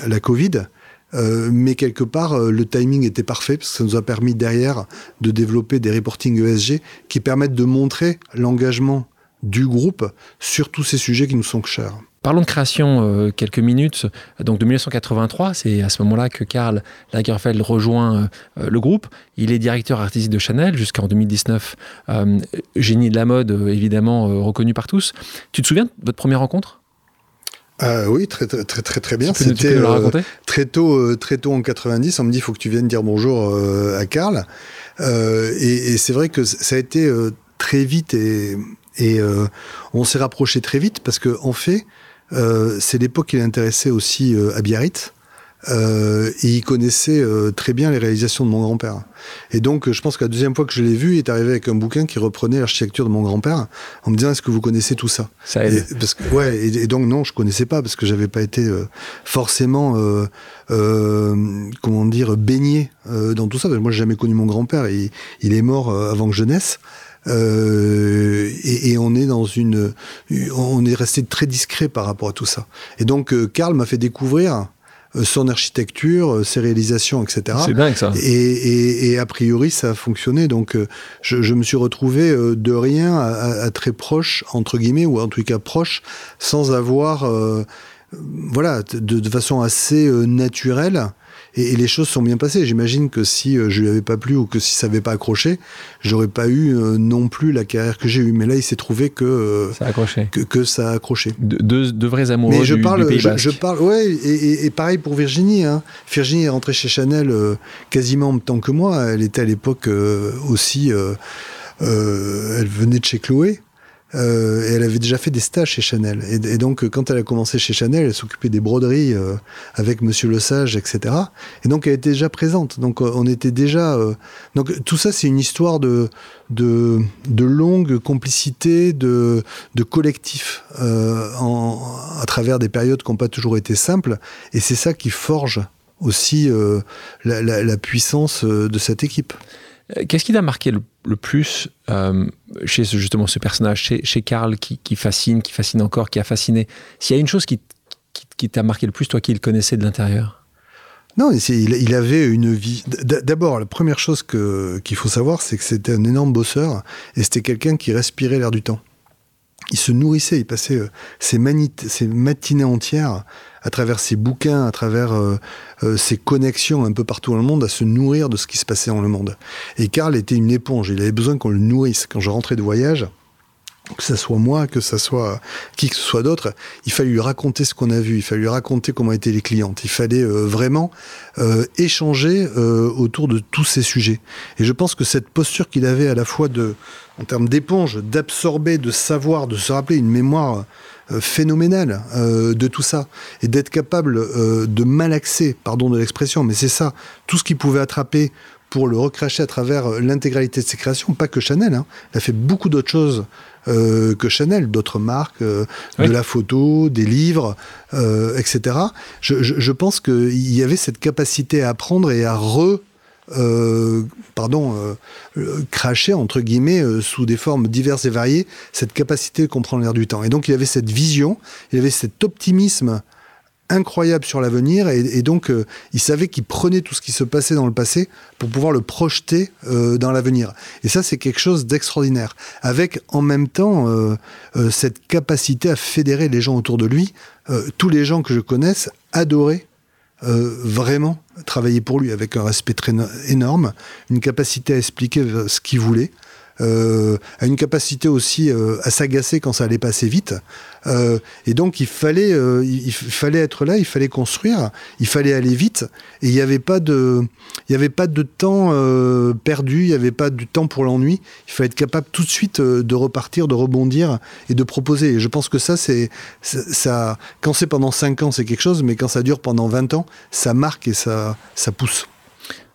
la Covid. mais quelque part, le timing était parfait parce que ça nous a permis derrière de développer des reporting ESG qui permettent de montrer l'engagement du groupe sur tous ces sujets qui nous sont chers. Parlons de création euh, quelques minutes. Donc de 1983, c'est à ce moment-là que Karl Lagerfeld rejoint euh, le groupe. Il est directeur artistique de Chanel jusqu'en 2019. Euh, génie de la mode, évidemment reconnu par tous. Tu te souviens de votre première rencontre? Oui, très très très très bien. C'était très tôt, très tôt en 90. On me dit, il faut que tu viennes dire bonjour à Karl. et, c'est vrai que ça a été très vite et, et on s'est rapproché très vite parce que en fait, c'est l'époque qu'il intéressait aussi euh, à Biarritz. Euh, et il connaissait très bien les réalisations de mon grand-père. Et donc, je pense que la deuxième fois que je l'ai vu, il est arrivé avec un bouquin qui reprenait l'architecture de mon grand-père, en me disant est-ce que vous connaissez tout ça? Ça aide. Et, parce que, ouais, et, donc non, je connaissais pas parce que j'avais pas été forcément, comment dire, baigné dans tout ça. Moi, j'ai jamais connu mon grand-père. Il, il est mort avant que je naisse. Euh, et, et, on est dans une, on est resté très discret par rapport à tout ça. Et donc, euh, Karl m'a fait découvrir euh, son architecture, ses réalisations, etc. C'est dingue ça. Et, et, et, a priori, ça a fonctionné. Donc, je, je me suis retrouvé de rien à, à, très proche, entre guillemets, ou en tout cas proche, sans avoir, voilà, de, de, façon assez naturelle, et, les choses sont bien passées. J'imagine que si euh, je lui avais pas plu ou que si ça avait pas accroché, j'aurais pas eu euh, non plus la carrière que j'ai eue. Mais là, il s'est trouvé que euh, ça a accroché. Que, ça a accroché. De, vrais amoureux Mais je du, parle, Pays je, parle, ouais, et, pareil pour Virginie. Hein. Virginie est rentrée chez Chanel quasiment en même temps que moi. Elle était à l'époque aussi. elle venait de chez Chloé. Euh, et elle avait déjà fait des stages chez Chanel. Et, donc, quand elle a commencé chez Chanel, elle s'occupait des broderies euh, avec Monsieur Le Sage, etc. Et donc, elle était déjà présente. Donc, on était déjà. donc, tout ça, c'est une histoire de, de, longue complicité, de, de collectif à travers des périodes qui n'ont pas toujours été simples. Et c'est ça qui forge aussi la, puissance de cette équipe. Euh, qu'est-ce qui t'a marqué le, plus euh, chez justement ce personnage, chez, chez Karl, qui, fascine, qui fascine encore, qui a fasciné? S'il y a une chose qui, t'a marqué le plus, toi qui le connaissais de l'intérieur? Non, il, avait une vie. D'abord, la première chose qu'il faut savoir, c'est que c'était un énorme bosseur et c'était quelqu'un qui respirait l'air du temps. Il se nourrissait, il passait euh, ses, matinées entières à travers ses bouquins, à travers euh, euh, ses connexions un peu partout dans le monde, à se nourrir de ce qui se passait dans le monde. Et Karl était une éponge, il avait besoin qu'on le nourrisse. Quand je rentrais de voyage, que ce soit moi, que ce soit qui que ce soit d'autre, il fallait lui raconter ce qu'on a vu, il fallait lui raconter comment étaient les clientes, il fallait vraiment échanger autour de tous ces sujets. Et je pense que cette posture qu'il avait à la fois de, en termes d'éponge, d'absorber, de savoir, de se rappeler une mémoire euh, phénoménal euh, de tout ça et d'être capable euh, de malaxer, pardon de l'expression, mais c'est ça, tout ce qu'il pouvait attraper pour le recracher à travers l'intégralité de ses créations, pas que Chanel, hein. il a fait beaucoup d'autres choses que Chanel, d'autres marques, de la photo, des livres, etc. Je, je pense qu'il y avait cette capacité à apprendre et à re euh, pardon, euh, euh, cracher, entre guillemets, sous des formes diverses et variées, cette capacité de comprendre l'air du temps. Et donc il avait cette vision, il avait cet optimisme incroyable sur l'avenir, et, donc il savait qu'il prenait tout ce qui se passait dans le passé pour pouvoir le projeter dans l'avenir. Et ça, c'est quelque chose d'extraordinaire, avec en même temps cette capacité à fédérer les gens autour de lui. tous les gens que je connaisse adoraient vraiment travailler pour lui avec un respect très énorme, une capacité à expliquer euh, ce qu'il voulait, euh, a une capacité aussi euh, à s'agacer quand ça allait passer vite. Euh, et donc il fallait, il fallait être là, il fallait construire, il fallait aller vite. Et il n'y avait pas de, il y avait pas de temps perdu, il n'y avait pas de temps pour l'ennui. Il fallait être capable tout de suite de repartir, de rebondir et de proposer. Et je pense que ça, c'est ça. Quand c'est pendant 5 ans, c'est quelque chose, mais quand ça dure pendant 20 ans, ça marque et ça, ça pousse.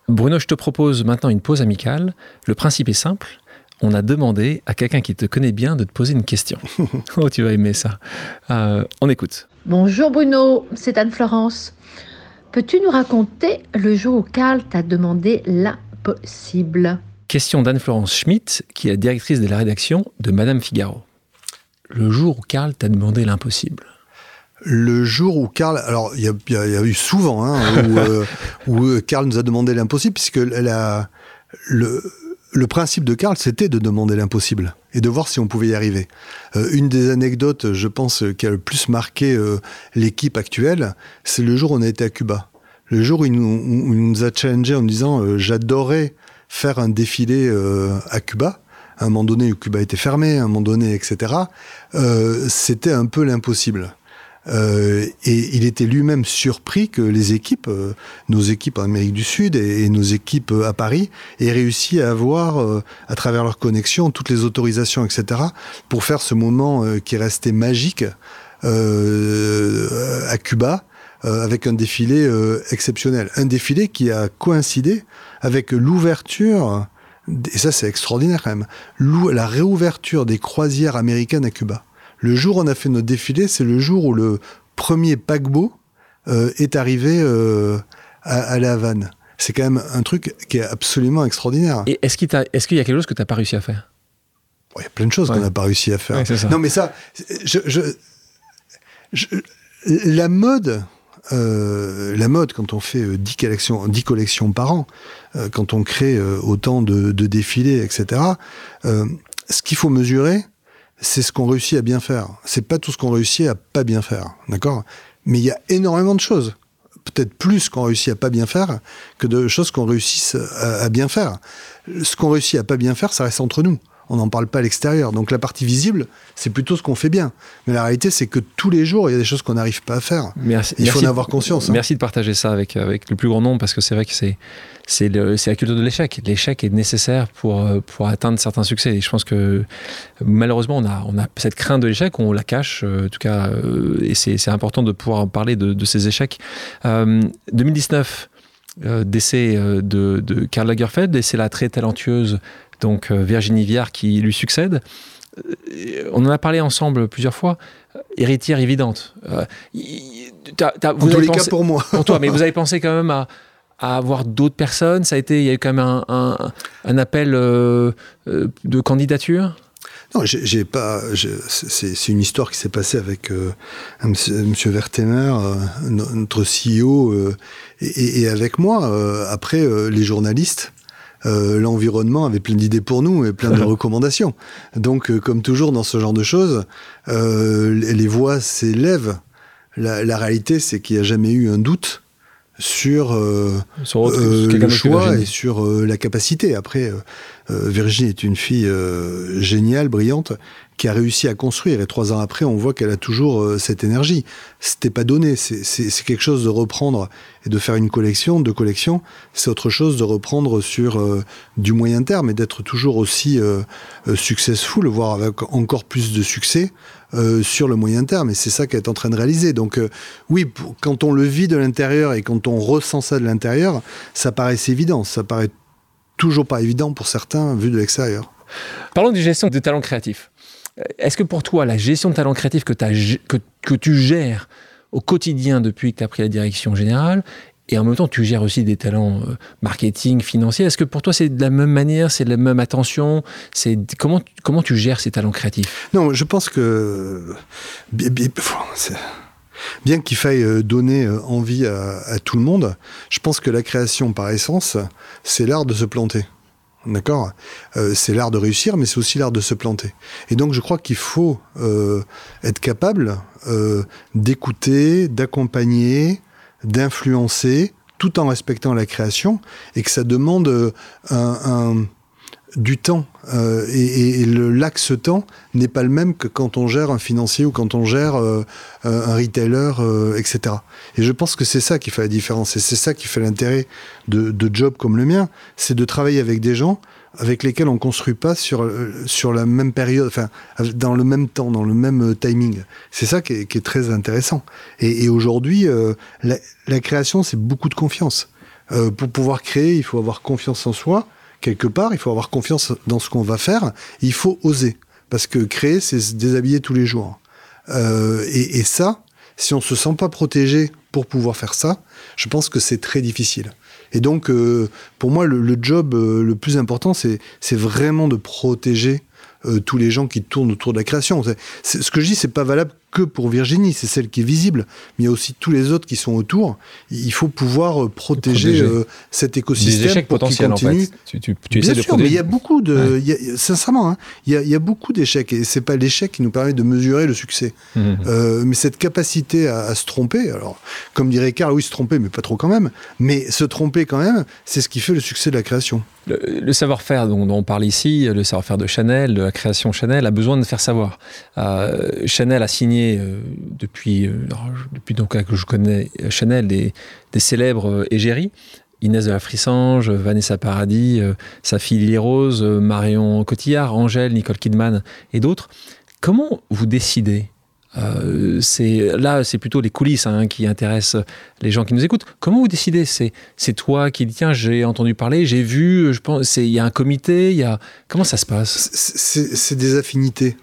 Bruno, je te propose maintenant une pause amicale. Le principe est simple on a demandé à quelqu'un qui te connaît bien de te poser une question. oh, tu vas aimer ça. Euh, on écoute. Bonjour Bruno, c'est Anne-Florence. Peux-tu nous raconter le jour où Karl t'a demandé l'impossible Question d'Anne-Florence Schmitt, qui est directrice de la rédaction de Madame Figaro. Le jour où Karl t'a demandé l'impossible le jour où Karl, alors il y, a, eu souvent hein, où, euh, Karl nous a demandé l'impossible, puisque la, le, le principe de Karl, c'était de demander l'impossible et de voir si on pouvait y arriver. Euh, une des anecdotes, je pense, qui a le plus marqué euh, l'équipe actuelle, c'est le jour où on a été à Cuba. Le jour où il nous, a challengé en nous disant euh, j'adorais faire un défilé à Cuba. À un moment donné, où Cuba était fermé, à un moment donné, etc. c'était un peu l'impossible. Euh, et il était lui-même surpris que les équipes, euh, nos équipes en Amérique du Sud et, nos équipes euh, à Paris, aient réussi à avoir, à travers leurs connexions, toutes les autorisations, etc., pour faire ce moment qui restait magique à Cuba, avec un défilé exceptionnel. Un défilé qui a coïncidé avec l'ouverture, et ça c'est extraordinaire quand même, la réouverture des croisières américaines à Cuba. Le jour où on a fait notre défilé, c'est le jour où le premier paquebot euh, est arrivé euh, à, La Havane. C'est quand même un truc qui est absolument extraordinaire. Et est-ce qu'il est y a quelque chose que tu n'as pas réussi à faire? Il y a plein de choses qu'on n'a pas réussi à faire. Non, mais ça, la mode, euh, la mode, quand on fait 10 collections, 10 collections par an, quand on crée autant de, de, défilés, etc., ce qu'il faut mesurer, c'est ce qu'on réussit à bien faire. C'est pas tout ce qu'on réussit à pas bien faire, d'accord? Mais il y a énormément de choses, peut-être plus qu'on réussit à pas bien faire que de choses qu'on réussit à, bien faire. Ce qu'on réussit à pas bien faire, ça reste entre nous. On n'en parle pas à l'extérieur. Donc la partie visible, c'est plutôt ce qu'on fait bien. Mais la réalité, c'est que tous les jours, il y a des choses qu'on n'arrive pas à faire. Merci, il faut en avoir conscience. Hein. Merci de partager ça avec, avec le plus grand nombre, parce que c'est vrai que c'est c'est la culture de l'échec. L'échec est nécessaire pour, pour atteindre certains succès. Et je pense que malheureusement, on a, on a cette crainte de l'échec, on la cache, euh, en tout cas, euh, et c'est important de pouvoir parler de, de ces échecs. 2019, euh, décès de, de Karl Lagerfeld, et c'est la très talentueuse donc Virginie Viard qui lui succède. On en a parlé ensemble plusieurs fois. Héritière évidente. Euh, vous en tous les cas pour moi. pour toi, mais vous avez pensé quand même à, à avoir d'autres personnes Ça a été, il y a eu quand même un, un, appel euh, euh, de candidature? Non, j'ai pas. C'est une histoire qui s'est passée avec euh, Monsieur Vertemer, notre CEO, et, et, avec moi. après, les journalistes, l'environnement avait plein d'idées pour nous et plein de recommandations. Donc, comme toujours dans ce genre de choses, les voix s'élèvent. La, la, réalité, c'est qu'il n'y a jamais eu un doute sur, euh, euh, le choix et sur euh, la capacité. Après, Virginie est une fille géniale, brillante, qui a réussi à construire. Et trois ans après, on voit qu'elle a toujours cette énergie. C'était pas donné. C'est quelque chose de reprendre et de faire une collection, de collection. C'est autre chose de reprendre sur du moyen terme et d'être toujours aussi successful, voire avec encore plus de succès euh, sur le moyen terme. Et c'est ça qu'elle est en train de réaliser. Donc euh, oui, quand on le vit de l'intérieur et quand on ressent ça de l'intérieur, ça paraît évident. Ça paraît toujours pas évident pour certains vu de l'extérieur. Parlons de gestion de talents créatifs. Euh, est-ce que pour toi, la gestion de talents créatifs que, tu gères au quotidien depuis que tu as pris la direction générale et en même temps, tu gères aussi des talents euh, marketing, financiers. Est-ce que pour toi, c'est de la même manière, c'est de la même attention C'est comment comment tu gères ces talents créatifs? Non, je pense que bien, qu'il faille euh, donner envie à, tout le monde, je pense que la création, par essence, c'est l'art de se planter. D'accord? C'est l'art de réussir, mais c'est aussi l'art de se planter. Et donc, je crois qu'il faut être capable d'écouter, d'accompagner, d'influencer tout en respectant la création et que ça demande euh, un, du temps. Euh, et, l'axe temps n'est pas le même que quand on gère un financier ou quand on gère euh, un retailer, etc. Et je pense que c'est ça qui fait la différence et c'est ça qui fait l'intérêt de, de jobs comme le mien, c'est de travailler avec des gens avec lesquels on construit pas sur, euh, sur la même période, enfin, dans le même temps, dans le même euh, timing. C'est ça qui est, très intéressant. Et, aujourd'hui, euh, la, création, c'est beaucoup de confiance. pour pouvoir créer, il faut avoir confiance en soi, quelque part, il faut avoir confiance dans ce qu'on va faire, il faut oser. Parce que créer, c'est se déshabiller tous les jours. Et, et ça, si on se sent pas protégé pour pouvoir faire ça, je pense que c'est très difficile. Et donc, euh, pour moi, le, job euh, le plus important, c'est vraiment de protéger euh, tous les gens qui tournent autour de la création. ce que je dis, c'est pas valable que pour Virginie, c'est celle qui est visible, mais il y a aussi tous les autres qui sont autour. Il faut pouvoir protéger, cet écosystème. Des échecs potentiels, en fait. Tu, tu, tu Bien sûr, mais il y a beaucoup de. sincèrement, hein, il, y a, il, y a, beaucoup d'échecs, et c'est pas l'échec qui nous permet de mesurer le succès. Mmh, mmh. mais cette capacité à, à, se tromper, alors, comme dirait Karl, oui, se tromper, mais pas trop quand même, mais se tromper quand même, c'est ce qui fait le succès de la création. Le, savoir-faire dont, on parle ici, le savoir-faire de Chanel, de la création Chanel, a besoin de faire savoir. Euh, Chanel a signé euh, depuis, euh, depuis donc, que je connais Chanel des, des célèbres égéries. Inès de la Frissange, Vanessa Paradis, sa fille Lily Rose, Marion Cotillard, Angèle, Nicole Kidman et d'autres. Comment vous décidez euh, là, c'est plutôt les coulisses hein, qui intéressent les gens qui nous écoutent. Comment vous décidez C'est c'est toi qui dis tiens j'ai entendu parler, j'ai vu, je pense il y a un comité, il y a comment ça se passe? C'est des affinités.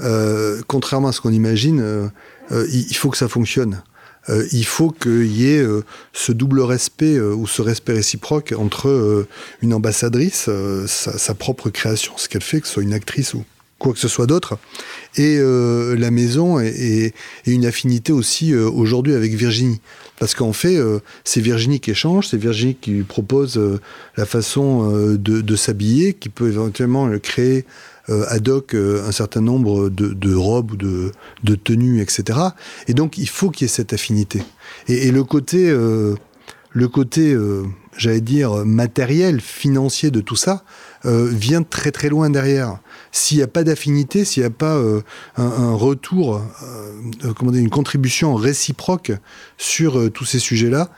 Euh, contrairement à ce qu'on imagine, euh, il, faut que ça fonctionne. il faut qu'il y ait ce double respect ou ce respect réciproque entre une ambassadrice, sa, propre création, ce qu'elle fait, que ce soit une actrice ou quoi que ce soit d'autre, et euh, la maison et, une affinité aussi euh, aujourd'hui avec Virginie. Parce qu'en fait, euh, c'est Virginie qui échange, c'est Virginie qui lui propose la façon de, s'habiller, qui peut éventuellement créer ad hoc un certain nombre de, robes ou de, tenues, etc. Et donc, il faut qu'il y ait cette affinité. Et, le côté le côté, euh, j'allais dire, matériel, financier de tout ça, euh, vient très très loin derrière. S'il n'y a pas d'affinité, s'il n'y a pas euh, un, retour, comment dire, une contribution réciproque sur tous ces sujets-là,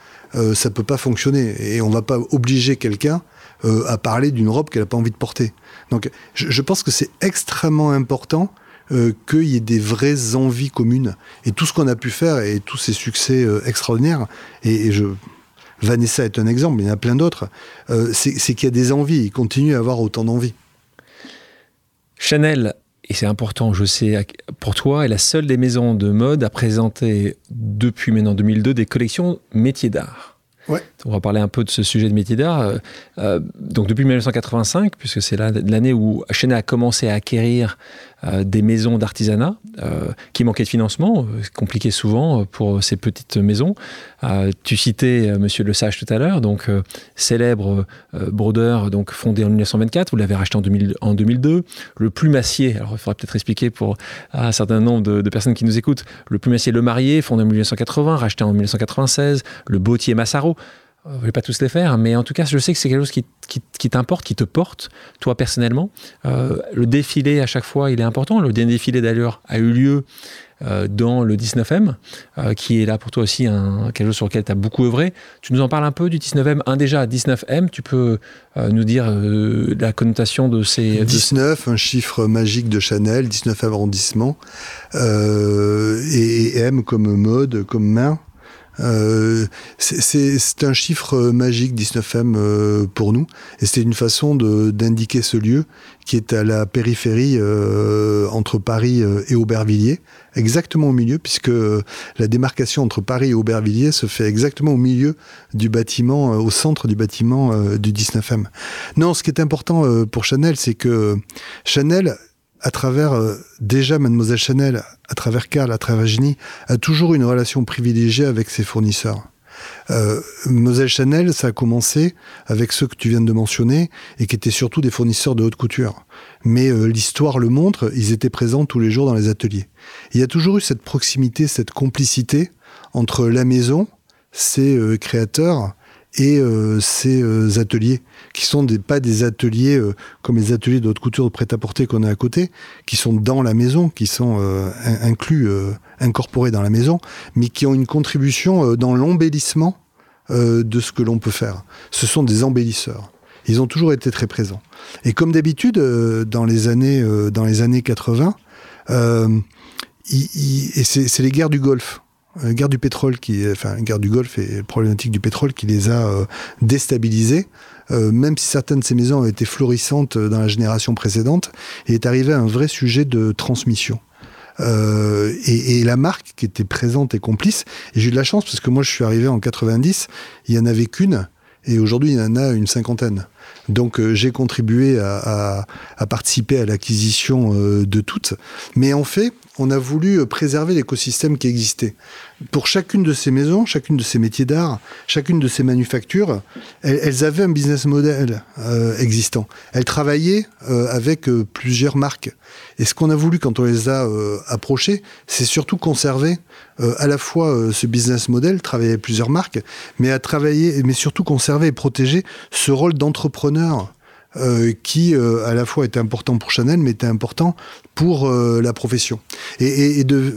ça peut pas fonctionner. Et on va pas obliger quelqu'un à parler d'une robe qu'elle n'a pas envie de porter. Donc je pense que c'est extrêmement important euh, qu'il y ait des vraies envies communes. Et tout ce qu'on a pu faire et tous ces succès euh, extraordinaires, et, Vanessa est un exemple, il y en a plein d'autres, euh, c'est qu'il y a des envies, il continue à avoir autant d'envies. Chanel, et c'est important, je sais, pour toi, est la seule des maisons de mode à présenter depuis maintenant 2002 des collections métiers d'art. On va parler un peu de ce sujet de métier d'art. Euh, euh, donc depuis 1985, puisque c'est l'année où Chenet a commencé à acquérir des maisons d'artisanat qui manquaient de financement, compliqué souvent pour ces petites maisons. tu citais Monsieur Le Sage tout à l'heure, donc célèbre brodeur, donc fondé en 1924. Vous l'avez racheté en, 2002. Le plumassier, alors il faudra peut-être expliquer pour un certain nombre de, de, personnes qui nous écoutent. Le plumassier Le Marié, fondé en 1980, racheté en 1996. Le Bottier Massaro je ne vais pas tous les faire, mais en tout cas, je sais que c'est quelque chose qui, t'importe, qui te porte, toi personnellement. Euh, le défilé, à chaque fois, il est important. Le défilé, d'ailleurs, a eu lieu euh, dans le 19M, euh, qui est là pour toi aussi un, quelque chose sur lequel tu as beaucoup œuvré. Tu nous en parles un peu du 19M. Un déjà, 19M, tu peux nous dire la connotation de ces... 19, un chiffre magique de Chanel, 19 arrondissements, et M comme mode, comme main. Euh, c'est un chiffre magique 19M euh, pour nous, et c'est une façon d'indiquer ce lieu qui est à la périphérie euh, entre Paris et Aubervilliers, exactement au milieu, puisque la démarcation entre Paris et Aubervilliers se fait exactement au milieu du bâtiment, au centre du bâtiment du 19M. Non, ce qui est important pour Chanel, c'est que Chanel à travers euh, déjà Mademoiselle Chanel, à travers Carl, à travers Ginny, a toujours une relation privilégiée avec ses fournisseurs. Euh, Mademoiselle Chanel, ça a commencé avec ceux que tu viens de mentionner et qui étaient surtout des fournisseurs de haute couture. Mais euh, l'histoire le montre, ils étaient présents tous les jours dans les ateliers. il y a toujours eu cette proximité, cette complicité entre la maison, ses créateurs et euh, ces euh, ateliers, qui sont des, pas des ateliers euh, comme les ateliers de haute couture de prêt-à-porter qu'on a à côté, qui sont dans la maison, qui sont inclus, incorporés dans la maison, mais qui ont une contribution dans l'embellissement de ce que l'on peut faire. Ce sont des embellisseurs. Ils ont toujours été très présents. Et comme d'habitude, dans les années dans les années 80, et c'est les guerres du Golfe guerre du pétrole qui, enfin, guerre du Golfe et problématique du pétrole qui les a euh, déstabilisés. Euh, même si certaines de ces maisons ont été florissantes dans la génération précédente, il est arrivé à un vrai sujet de transmission. Euh, et, la marque qui était présente et complice. Et j'ai eu de la chance parce que moi je suis arrivé en 90, il y en avait qu'une, et aujourd'hui il y en a une cinquantaine. Donc euh, j'ai contribué à, participer à l'acquisition euh, de toutes. Mais en fait, on a voulu préserver l'écosystème qui existait pour chacune de ces maisons, chacune de ces métiers d'art, chacune de ces manufactures, elles, avaient un business model euh, existant. Elles travaillaient euh, avec euh, plusieurs marques. Et ce qu'on a voulu quand on les a approchées, c'est surtout conserver à la fois ce business model, travailler avec plusieurs marques, mais à travailler, mais surtout conserver et protéger ce rôle d'entrepreneur qui à la fois était important pour Chanel, mais était important pour la profession. Et de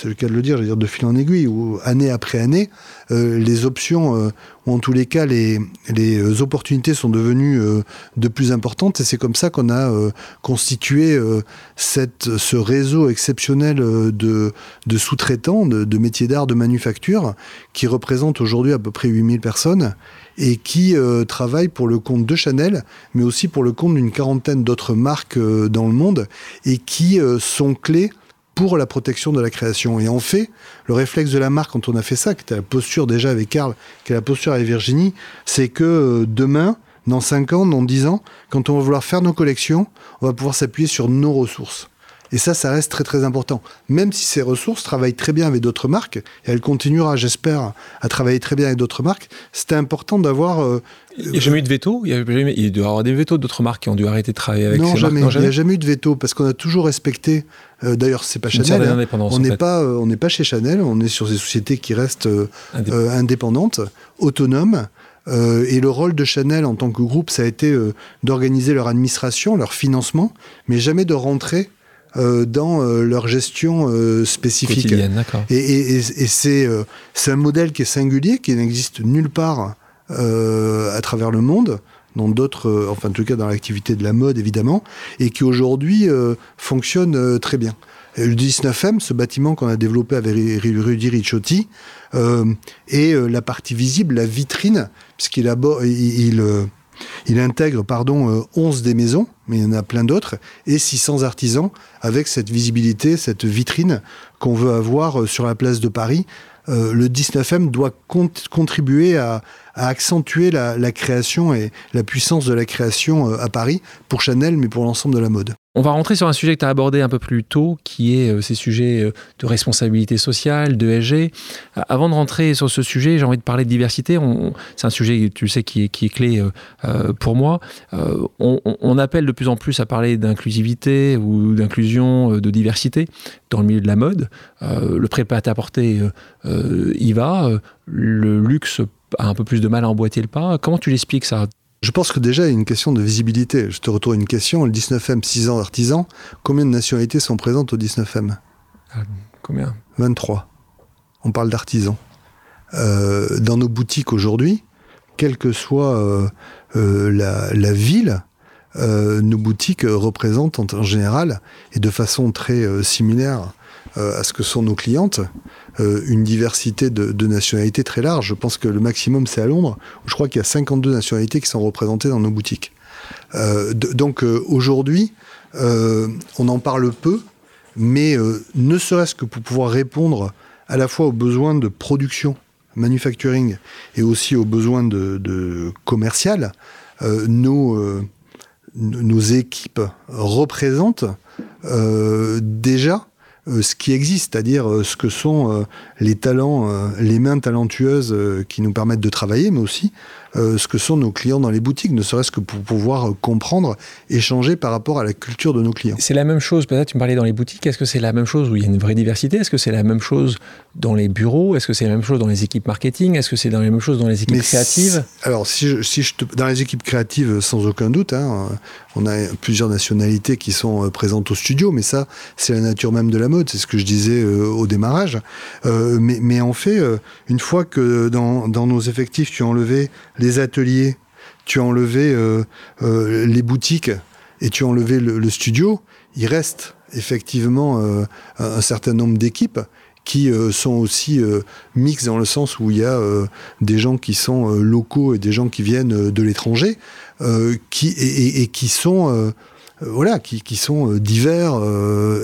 c'est le cas de le dire, je veux dire de fil en aiguille, où année après année, euh, les options, euh, ou en tous les cas les, les euh, opportunités sont devenues de plus importantes, et c'est comme ça qu'on a constitué cette, ce réseau exceptionnel de, de sous-traitants, de, de, métiers d'art, de manufacture, qui représente aujourd'hui à peu près 8000 personnes, et qui travaillent pour le compte de Chanel, mais aussi pour le compte d'une quarantaine d'autres marques dans le monde, et qui sont clés pour la protection de la création. Et en fait, le réflexe de la marque, quand on a fait ça, qui était la posture déjà avec Karl, qui est la posture avec Virginie, c'est que euh, demain, dans 5 ans, dans 10 ans, quand on va vouloir faire nos collections, on va pouvoir s'appuyer sur nos ressources. Et ça, ça reste très très important. Même si ces ressources travaillent très bien avec d'autres marques, et elle continuera, j'espère, à travailler très bien avec d'autres marques, c'était important d'avoir... Euh, il n'y a jamais eu de veto? Il, y a jamais, il doit y avoir des vetos d'autres marques qui ont dû arrêter de travailler avec non, ces jamais. marques Non, il n'y a jamais eu de veto, parce qu'on a toujours respecté... Euh, D'ailleurs, c'est pas Chanel. Hein. On n'est pas, euh, on n'est pas chez Chanel. On est sur des sociétés qui restent euh, indépendantes, autonomes. Euh, et le rôle de Chanel en tant que groupe, ça a été euh, d'organiser leur administration, leur financement, mais jamais de rentrer euh, dans leur gestion spécifique. Et, et, et c'est un modèle qui est singulier, qui n'existe nulle part à travers le monde dans d'autres, enfin en tout cas dans l'activité de la mode évidemment, et qui aujourd'hui fonctionne très bien. Le 19M, ce bâtiment qu'on a développé avec Rudy Ricciotti, euh, est la partie visible, la vitrine puisqu'il il, euh, il, intègre pardon, 11 euh, des maisons, mais il y en a plein d'autres, et 600 artisans, avec cette visibilité, cette vitrine qu'on veut avoir euh, sur la place de Paris. le 19M doit contribuer à, accentuer la, création et la puissance de la création à Paris, pour Chanel, mais pour l'ensemble de la mode. On va rentrer sur un sujet que tu as abordé un peu plus tôt, qui est euh, ces sujets euh, de responsabilité sociale, de SG. Avant de rentrer sur ce sujet, j'ai envie de parler de diversité. C'est un sujet, tu sais, qui est, clé euh, pour moi. On, appelle de plus en plus à parler d'inclusivité ou d'inclusion, de diversité dans le milieu de la mode. le prêt-à-porter y va. Le luxe a un peu plus de mal à emboîter le pas. Comment tu l'expliques ça? Je pense que déjà, il y a une question de visibilité. Je te retourne une question. Le 19M, 6 ans d'artisans, combien de nationalités sont présentes au 19M ah, Combien? 23. On parle d'artisans. Euh, dans nos boutiques aujourd'hui, quelle que soit euh, euh, la, ville, nos boutiques représentent en, général, et de façon très similaire à ce que sont nos clientes, euh, une diversité de, nationalités très large. Je pense que le maximum, c'est à Londres, où je crois qu'il y a 52 nationalités qui sont représentées dans nos boutiques. Euh, donc euh, aujourd'hui, on en parle peu, mais ne serait-ce que pour pouvoir répondre à la fois aux besoins de production, manufacturing, et aussi aux besoins de, commercial, nos, équipes représentent déjà euh, ce qui existe, c'est-à-dire euh, ce que sont euh, les talents, les mains talentueuses qui nous permettent de travailler, mais aussi euh, ce que sont nos clients dans les boutiques, ne serait-ce que pour pouvoir euh, comprendre, échanger par rapport à la culture de nos clients. C'est la même chose, peut-être tu me parlais dans les boutiques, est-ce que c'est la même chose où il y a une vraie diversité? Est-ce que c'est la même chose dans les bureaux? Est-ce que c'est la même chose dans les équipes marketing? Est-ce que c'est dans les mêmes choses dans les équipes créatives? Alors, si je, si je dans les équipes créatives, sans aucun doute, hein, on a plusieurs nationalités qui sont euh, présentes au studio, mais ça, c'est la nature même de la mode, c'est ce que je disais au démarrage. mais, mais, en fait, une fois que dans, nos effectifs, tu as enlevé les ateliers, tu as enlevé euh, euh, les boutiques et tu as enlevé le, studio, il reste effectivement euh, un certain nombre d'équipes qui sont aussi mixtes dans le sens où il y a des gens qui sont locaux et des gens qui viennent de l'étranger, qui et, qui sont voilà, qui, qui, sont divers,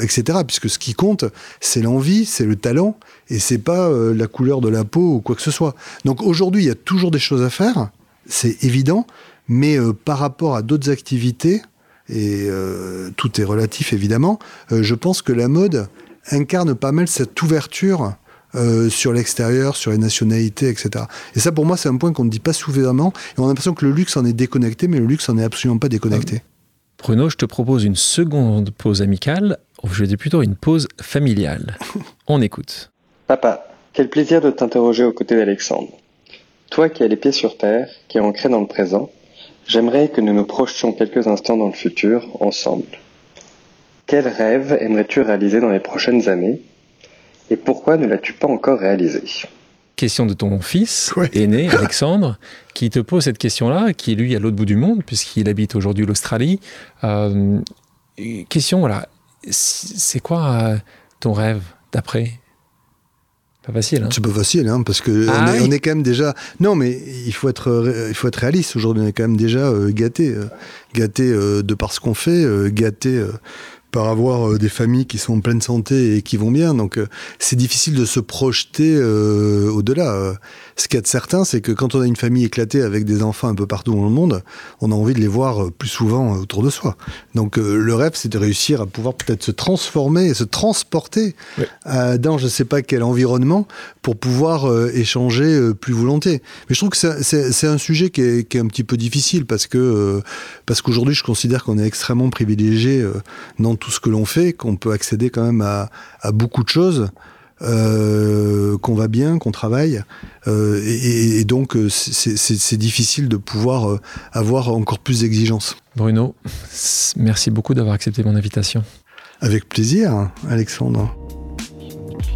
etc. Puisque ce qui compte, c'est l'envie, c'est le talent, et c'est pas la couleur de la peau ou quoi que ce soit. Donc aujourd'hui, il y a toujours des choses à faire c'est évident, mais euh, par rapport à d'autres activités, et euh, tout est relatif évidemment, euh, je pense que la mode incarne pas mal cette ouverture sur l'extérieur, sur les nationalités, etc. Et ça, pour moi, c'est un point qu'on ne dit pas suffisamment. Et on a l'impression que le luxe en est déconnecté, mais le luxe en est absolument pas déconnecté. Bruno, je te propose une seconde pause amicale. Je vais dire plutôt une pause familiale. On écoute. Papa, quel plaisir de t'interroger aux côtés d'Alexandre. Toi qui as les pieds sur terre, qui es ancré dans le présent, j'aimerais que nous nous projetions quelques instants dans le futur, ensemble. Quel rêve aimerais-tu réaliser dans les prochaines années? Et pourquoi ne l'as-tu pas encore réalisé? Question de ton fils aîné, Alexandre, qui te pose cette question-là, qui est lui à l'autre bout du monde, puisqu'il habite aujourd'hui l'Australie. Euh, question, voilà, c'est quoi euh, ton rêve d'après? Pas facile. Hein. C'est pas facile, hein, parce que ah on, est, quand même déjà. Non, mais il faut être, il faut être réaliste. Aujourd'hui, on est quand même déjà euh, gâté, euh, gâté euh, de par ce qu'on fait, gâté par avoir des familles qui sont en pleine santé et qui vont bien. Donc, c'est difficile de se projeter au-delà. Ce qu'il y a de certain, c'est que quand on a une famille éclatée avec des enfants un peu partout dans le monde, on a envie de les voir plus souvent autour de soi. Donc le rêve, c'est de réussir à pouvoir peut-être se transformer et se transporter dans je ne sais pas quel environnement pour pouvoir échanger plus volontiers. Mais je trouve que c'est un sujet qui est, qui est, un petit peu difficile parce que parce qu'aujourd'hui, je considère qu'on est extrêmement privilégié dans tout ce que l'on fait, qu'on peut accéder quand même à, beaucoup de choses. Euh, qu'on va bien, qu'on travaille, euh, et, donc euh, c'est difficile de pouvoir avoir encore plus d'exigences. Bruno, merci beaucoup d'avoir accepté mon invitation. Avec plaisir, Alexandre.